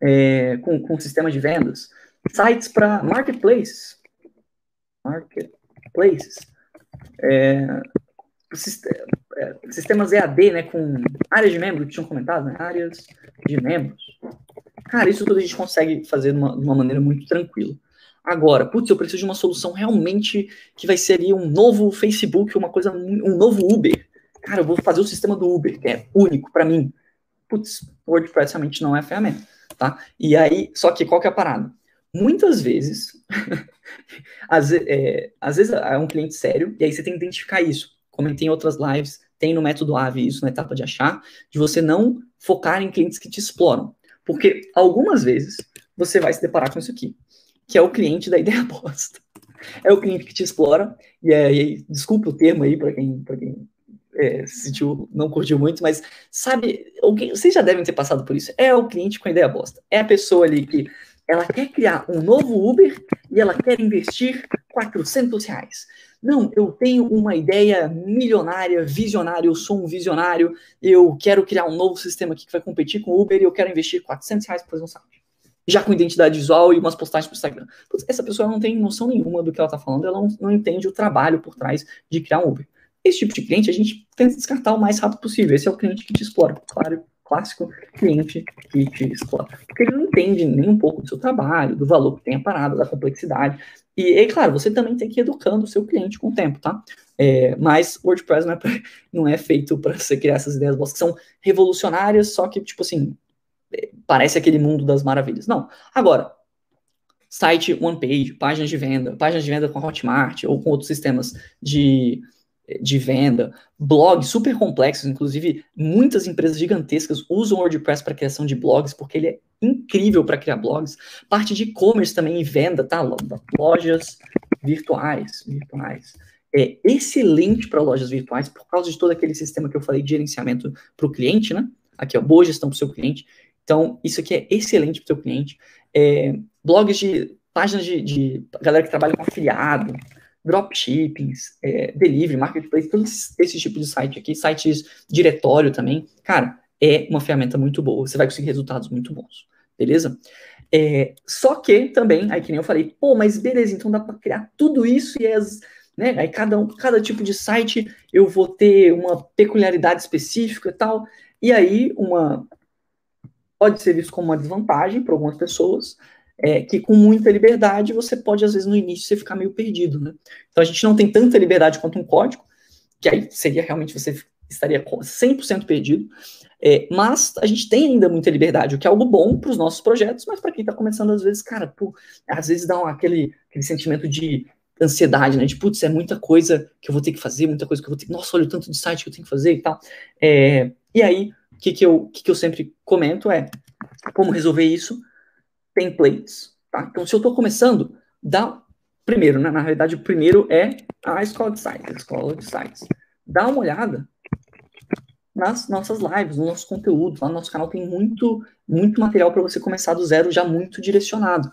é, com, com sistema de vendas. Sites para marketplaces. Marketplaces. É, é sistemas EAD, né, com áreas de membros, que tinham comentado, né, áreas de membros. Cara, isso tudo a gente consegue fazer de uma, de uma maneira muito tranquila. Agora, putz, eu preciso de uma solução realmente que vai ser ali um novo Facebook, uma coisa, um novo Uber. Cara, eu vou fazer o sistema do Uber, que é único para mim. Putz, WordPress realmente não é a ferramenta, tá? E aí, só que qual que é a parada? Muitas vezes, às, é, às vezes é um cliente sério, e aí você tem que identificar isso. Comentei em outras lives, tem no método AVE isso na etapa de achar, de você não focar em clientes que te exploram. Porque algumas vezes você vai se deparar com isso aqui que é o cliente da ideia bosta. É o cliente que te explora, e, é, e desculpa o termo aí para quem, pra quem é, sentiu, não curtiu muito, mas sabe, alguém, vocês já devem ter passado por isso. É o cliente com a ideia bosta. É a pessoa ali que ela quer criar um novo Uber e ela quer investir 400 reais. Não, eu tenho uma ideia milionária, visionária, eu sou um visionário, eu quero criar um novo sistema aqui que vai competir com o Uber e eu quero investir 400 reais para fazer um site já com identidade visual e umas postagens para o Instagram. Essa pessoa não tem noção nenhuma do que ela está falando, ela não, não, entende o trabalho por trás de criar um Uber. Esse tipo de cliente a gente tenta descartar o mais rápido possível. Esse é o cliente que te explora. Claro, clássico cliente que te explora. Porque ele não entende nem um pouco do seu trabalho, do valor que tem a parada, da complexidade. E, é claro, você também tem que ir educando o seu cliente com o tempo, tá? É, mas WordPress não é, pra, não é feito para você criar essas ideias boas que são revolucionárias, só que, tipo assim, parece aquele mundo das maravilhas. Não. Agora, site one page, páginas de venda, páginas de venda com a Hotmart ou com outros sistemas de, de venda, blogs super complexos, inclusive muitas empresas gigantescas usam WordPress para criação de blogs, porque ele é incrível para criar blogs. Parte de e-commerce também e venda, tá? Lojas virtuais, virtuais. É excelente para lojas virtuais por causa de todo aquele sistema que eu falei de gerenciamento para o cliente, né? Aqui, ó, boa gestão para o seu cliente. Então, isso aqui é excelente para o seu cliente. É, blogs de páginas de, de, galera que trabalha com afiliado, dropshipping, é, delivery, marketplace, todo esse, esse tipo de site aqui, sites diretório também, cara, é uma ferramenta muito boa. Você vai conseguir resultados muito bons, beleza? É, só que também, aí que nem eu falei, pô, mas beleza, então dá para criar tudo isso e as, né? Aí cada, um, cada tipo de site eu vou ter uma peculiaridade específica e tal. E aí, uma pode ser visto como uma desvantagem para algumas pessoas, é, que com muita liberdade você pode, às vezes, no início, você ficar meio perdido, né? Então a gente não tem tanta liberdade quanto um código, que aí seria realmente você estaria 100% perdido, é, mas a gente tem ainda muita liberdade, o que é algo bom para os nossos projetos, mas para quem está começando, às vezes, cara, pô, às vezes dá um, aquele, aquele sentimento de ansiedade, né? De putz, é muita coisa que eu vou ter que fazer, muita coisa que eu vou ter que. Nossa, olha o tanto de site que eu tenho que fazer e tal. É, e aí, que, que, eu, que, que eu sempre comento é como resolver isso? Templates. Tá? Então, se eu estou começando, dá. Primeiro, né? Na realidade, o primeiro é a escola de sites, a escola de sites. Dá uma olhada nas nossas lives, no nosso conteúdo. Lá no nosso canal tem muito, muito material para você começar do zero, já muito direcionado.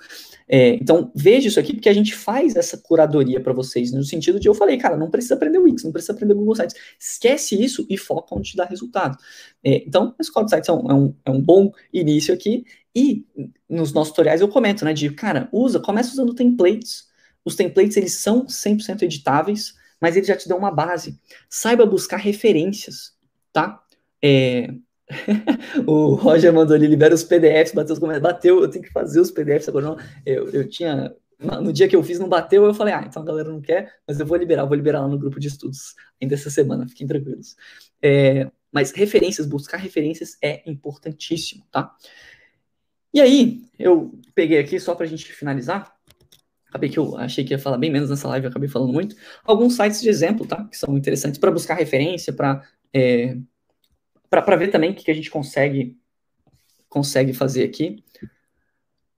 É, então, veja isso aqui, porque a gente faz essa curadoria para vocês, no sentido de eu falei, cara, não precisa aprender o Wix, não precisa aprender Google Sites. Esquece isso e foca onde te dá resultado. É, então, a Escola de Sites é um, é um, é um bom início aqui. E nos nossos tutoriais eu comento, né, de, cara, usa, começa usando templates. Os templates, eles são 100% editáveis, mas eles já te dão uma base. Saiba buscar referências tá? É... o Roger mandou ali, libera os PDFs, bateu os comentários, bateu, eu tenho que fazer os PDFs agora, não, eu, eu tinha, no dia que eu fiz não bateu, eu falei, ah, então a galera não quer, mas eu vou liberar, vou liberar lá no grupo de estudos, ainda essa semana, fiquem tranquilos. É, mas referências, buscar referências é importantíssimo, tá? E aí, eu peguei aqui, só pra gente finalizar, acabei que eu achei que ia falar bem menos nessa live, eu acabei falando muito, alguns sites de exemplo, tá? Que são interessantes para buscar referência, para é, para ver também o que, que a gente consegue, consegue fazer aqui.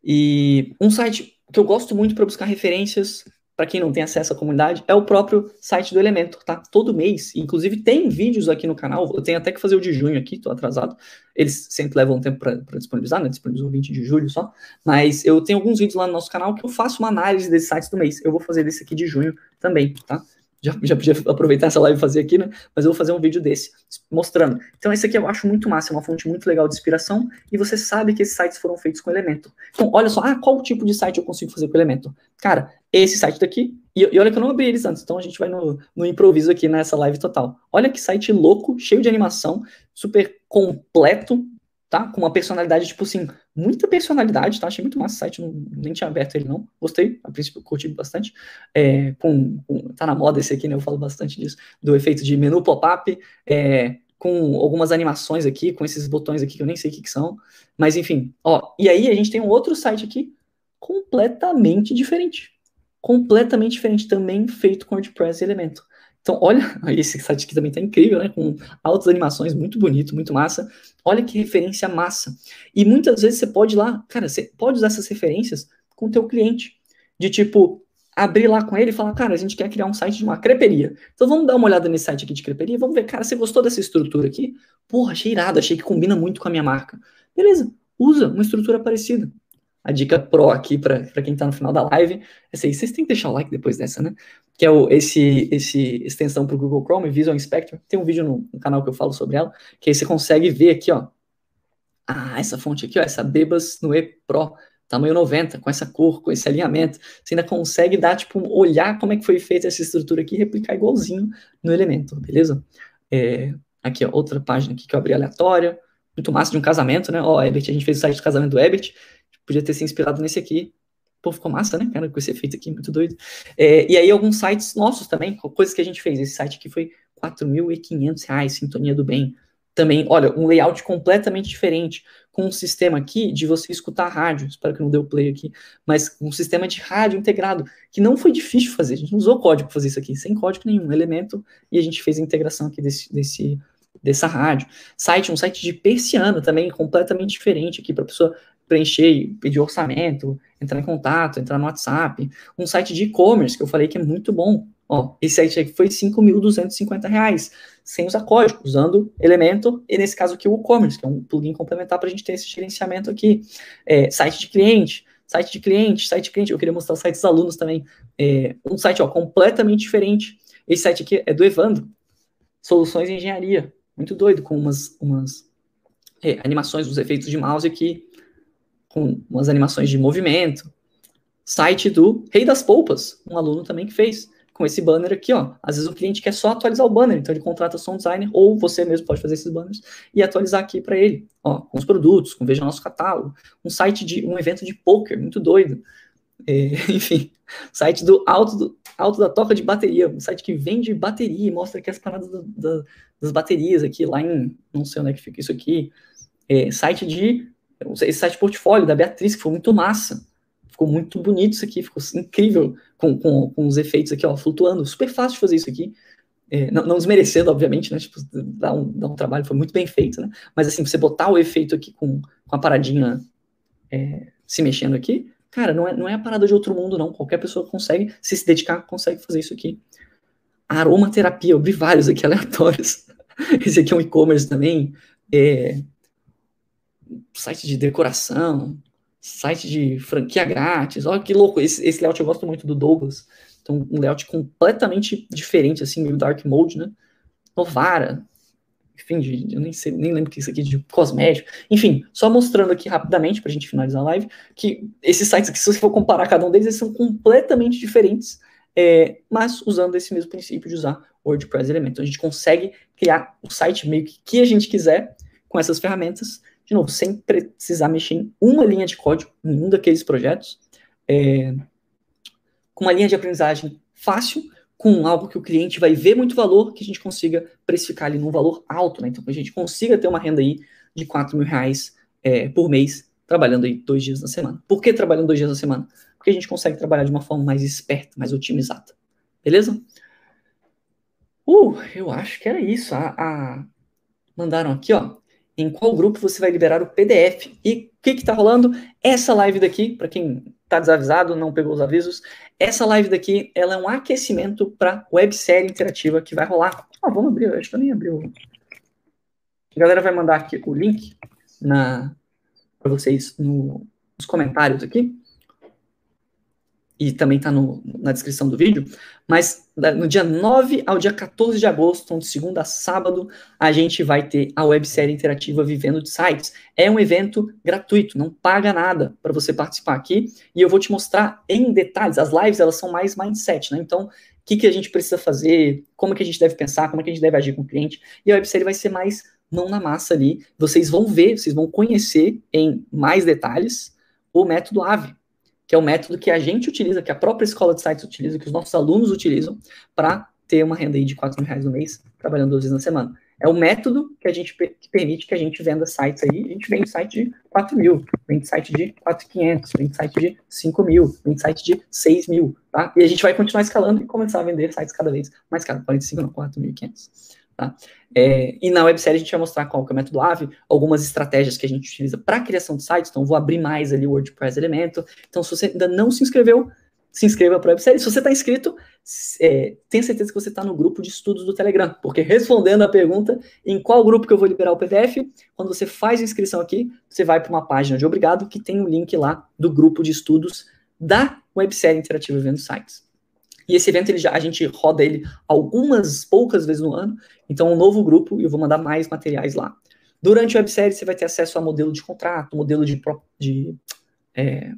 E um site que eu gosto muito para buscar referências, para quem não tem acesso à comunidade, é o próprio site do Elementor, tá? Todo mês, inclusive tem vídeos aqui no canal, eu tenho até que fazer o de junho aqui, tô atrasado. Eles sempre levam tempo para disponibilizar, né? Disponibilizam 20 de julho só. Mas eu tenho alguns vídeos lá no nosso canal que eu faço uma análise desses sites do mês. Eu vou fazer desse aqui de junho também, tá? Já, já podia aproveitar essa live e fazer aqui, né? Mas eu vou fazer um vídeo desse, mostrando. Então, esse aqui eu acho muito massa, é uma fonte muito legal de inspiração, e você sabe que esses sites foram feitos com Elementor. Então, olha só, ah, qual tipo de site eu consigo fazer com Elementor? Cara, esse site daqui, e, e, olha que eu não abri eles antes, então a gente vai no, no improviso aqui nessa live total. Olha que site louco, cheio de animação, super completo, tá? Com uma personalidade, tipo assim, muita personalidade, tá? Achei muito massa o site, não, nem tinha aberto ele não. Gostei, a princípio curti bastante. É, com, com, tá na moda esse aqui, né? Eu falo bastante disso, do efeito de menu pop-up, é, com algumas animações aqui, com esses botões aqui que eu nem sei o que, que são. Mas enfim, ó. E aí a gente tem um outro site aqui completamente diferente. Completamente diferente, também feito com WordPress e Elementor. Então, olha, esse site aqui também tá incrível, né? Com altas animações, muito bonito, muito massa. Olha que referência massa. E muitas vezes você pode ir lá, cara, você pode usar essas referências com o teu cliente. De tipo, abrir lá com ele e falar, cara, a gente quer criar um site de uma creperia. Então vamos dar uma olhada nesse site aqui de creperia, vamos ver, cara, você gostou dessa estrutura aqui? Porra, achei irado, achei que combina muito com a minha marca. Beleza, usa uma estrutura parecida a dica pro aqui para quem está no final da live. Essa aí, vocês têm que deixar o like depois dessa, né? Que é o, esse, esse extensão para o Google Chrome, Visual Inspector. Tem um vídeo no, no, canal que eu falo sobre ela, que aí você consegue ver aqui, ó. Ah, essa fonte aqui, ó, essa Bebas no E Pro. tamanho 90, com essa cor, com esse alinhamento, você ainda consegue dar, tipo, olhar como é que foi feita essa estrutura aqui e replicar igualzinho no elemento, beleza? É, aqui, ó, outra página aqui que eu abri aleatória, muito massa de um casamento, né? Ó, Ebert, a gente fez o site de casamento do Ebert, podia ter se inspirado nesse aqui. Pô, ficou massa, né, cara, com esse efeito aqui, muito doido. É, e aí alguns sites nossos também, coisas que a gente fez. Esse site aqui foi R$ 4.500, Sintonia do Bem. Também, olha, um layout completamente diferente, com um sistema aqui de você escutar rádio, espero que não deu play aqui, mas um sistema de rádio integrado, que não foi difícil fazer, a gente não usou código para fazer isso aqui, sem código nenhum, elemento, e a gente fez a integração aqui desse, desse dessa rádio. Site, um site de persiana também, completamente diferente aqui para pessoa preencher, pedir orçamento, entrar em contato, entrar no WhatsApp. Um site de e-commerce, que eu falei que é muito bom. Ó, esse site aqui foi R$ 5.250, sem usar código, usando elemento, e nesse caso aqui o e-commerce, que é um plugin complementar para a gente ter esse gerenciamento aqui. É, site de cliente, site de cliente, site de cliente, eu queria mostrar o site dos alunos também. É, um site ó, completamente diferente. Esse site aqui é do Evandro, Soluções em Engenharia muito doido, com umas, umas é, animações, os efeitos de mouse aqui, com umas animações de movimento. Site do Rei das Polpas, um aluno também que fez, com esse banner aqui, ó. Às vezes o cliente quer só atualizar o banner, então ele contrata som designer, ou você mesmo pode fazer esses banners e atualizar aqui para ele, ó, com os produtos, com Veja Nosso Catálogo. Um site de, um evento de poker, muito doido. É, enfim, site do alto, do alto da toca de bateria, um site que vende bateria e mostra aqui as paradas da, da, das baterias aqui, lá em, não sei onde é que fica isso aqui, é, site de, esse site portfólio da Beatriz, que foi muito massa, ficou muito bonito isso aqui, ficou incrível, com, com, com os efeitos aqui, ó, flutuando, super fácil de fazer isso aqui, é, não, não, desmerecendo, obviamente, né, tipo, dá um, dá um trabalho, foi muito bem feito, né, mas assim, você botar o efeito aqui com, com a paradinha é, se mexendo aqui, Cara, não é, não é a parada de outro mundo, não. Qualquer pessoa consegue, se se dedicar, consegue fazer isso aqui. aromaterapia, eu vi vários aqui aleatórios. Esse aqui é um e-commerce também. É, site de decoração, site de franquia grátis. Olha que louco. Esse, esse layout eu gosto muito do Douglas. Então, um layout completamente diferente, assim, meio dark mode, né? Novara, enfim, de, eu nem sei, nem lembro que isso aqui de cosmético. Enfim, só mostrando aqui rapidamente para a gente finalizar a live, que esses sites aqui, se você for comparar cada um deles, eles são completamente diferentes, é, mas usando esse mesmo princípio de usar WordPress Elementor. Então, a gente consegue criar o site meio que que a gente quiser com essas ferramentas, de novo, sem precisar mexer em uma linha de código, em nenhum daqueles projetos, é, com uma linha de aprendizagem fácil, com algo que o cliente vai ver muito valor, que a gente consiga precificar ali num valor alto, né? Então, que a gente consiga ter uma renda aí de 4 mil reais é, por mês, trabalhando aí dois dias na semana. Por que trabalhando dois dias na semana? Porque a gente consegue trabalhar de uma forma mais esperta, mais otimizada. Beleza? Uh, eu acho que era isso. A, a... Mandaram aqui, ó. Em qual grupo você vai liberar o PDF? E o que que tá rolando? Essa live daqui, para quem tá desavisado, não pegou os avisos, essa live daqui, ela é um aquecimento para websérie interativa que vai rolar. Ah, vamos abrir, acho que eu nem abri o... A galera vai mandar aqui o link na para vocês no, nos comentários aqui e também está na descrição do vídeo, mas no dia 9 ao dia 14 de agosto, então de segunda a sábado, a gente vai ter a websérie interativa Vivendo de Sites. É um evento gratuito, não paga nada para você participar aqui, e eu vou te mostrar em detalhes, as lives elas são mais mindset, né? Então, o que, que a gente precisa fazer, como que a gente deve pensar, como que a gente deve agir com o cliente, e a websérie vai ser mais mão na massa ali, vocês vão ver, vocês vão conhecer em mais detalhes o método AVE, que é o método que a gente utiliza, que a própria escola de sites utiliza, que os nossos alunos utilizam para ter uma renda aí de 4 mil reais no mês, trabalhando duas vezes na semana. É o método que a gente que permite que a gente venda sites aí. A gente vende site de 4 mil, vende site de 4,500, vende site de 5 mil, vende site de 6 mil, tá? E a gente vai continuar escalando e começar a vender sites cada vez mais caro, 45 não, 4.500. Tá? É, e na websérie a gente vai mostrar qual que é o método AVE, algumas estratégias que a gente utiliza para criação de sites, então vou abrir mais ali o WordPress Elemento. Então, se você ainda não se inscreveu, se inscreva para a websérie. Se você está inscrito, é, tenha certeza que você está no grupo de estudos do Telegram, porque respondendo a pergunta em qual grupo que eu vou liberar o PDF, quando você faz a inscrição aqui, você vai para uma página de obrigado que tem o um link lá do grupo de estudos da websérie interativa Vendo Sites. E esse evento ele já, a gente roda ele algumas poucas vezes no ano, então um novo grupo e eu vou mandar mais materiais lá. Durante a websérie você vai ter acesso a modelo de contrato, modelo de, de é,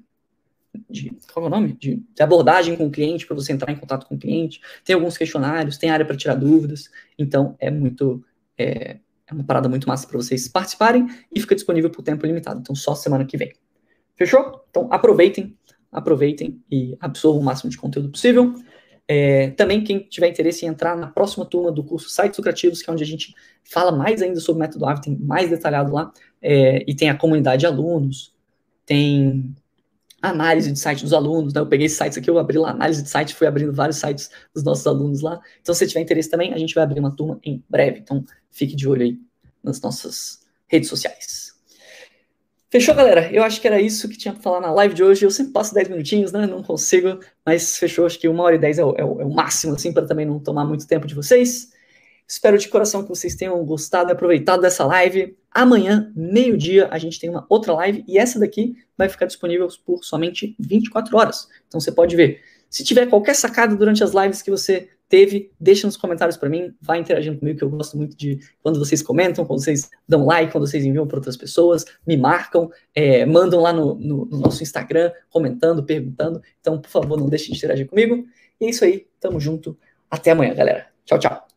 de qual é o nome? De, de abordagem com o cliente, para você entrar em contato com o cliente. Tem alguns questionários, tem área para tirar dúvidas. Então, é muito. É, é uma parada muito massa para vocês participarem e fica disponível por tempo limitado. Então, só semana que vem. Fechou? Então, aproveitem, aproveitem e absorvam o máximo de conteúdo possível. É, também, quem tiver interesse em entrar na próxima turma do curso Sites Lucrativos, que é onde a gente fala mais ainda sobre o método AVE, tem mais detalhado lá, é, e tem a comunidade de alunos, tem análise de site dos alunos, né? Eu peguei esses sites aqui, eu abri lá análise de site, fui abrindo vários sites dos nossos alunos lá. Então, se tiver interesse também, a gente vai abrir uma turma em breve. Então, fique de olho aí nas nossas redes sociais. Fechou, galera? Eu acho que era isso que tinha para falar na live de hoje. Eu sempre passo 10 minutinhos, né? Não consigo, mas fechou. Acho que uma hora e 10 é o, é o, é o máximo, assim, para também não tomar muito tempo de vocês. Espero de coração que vocês tenham gostado e aproveitado dessa live. Amanhã, meio-dia, a gente tem uma outra live e essa daqui vai ficar disponível por somente 24 horas. Então você pode ver. Se tiver qualquer sacada durante as lives que você teve, deixa nos comentários para mim, vai interagindo comigo, que eu gosto muito de quando vocês comentam, quando vocês dão like, quando vocês enviam para outras pessoas, me marcam, é, mandam lá no, no, no, nosso Instagram, comentando, perguntando. Então, por favor, não deixe de interagir comigo. E é isso aí, tamo junto. Até amanhã, galera. Tchau, tchau.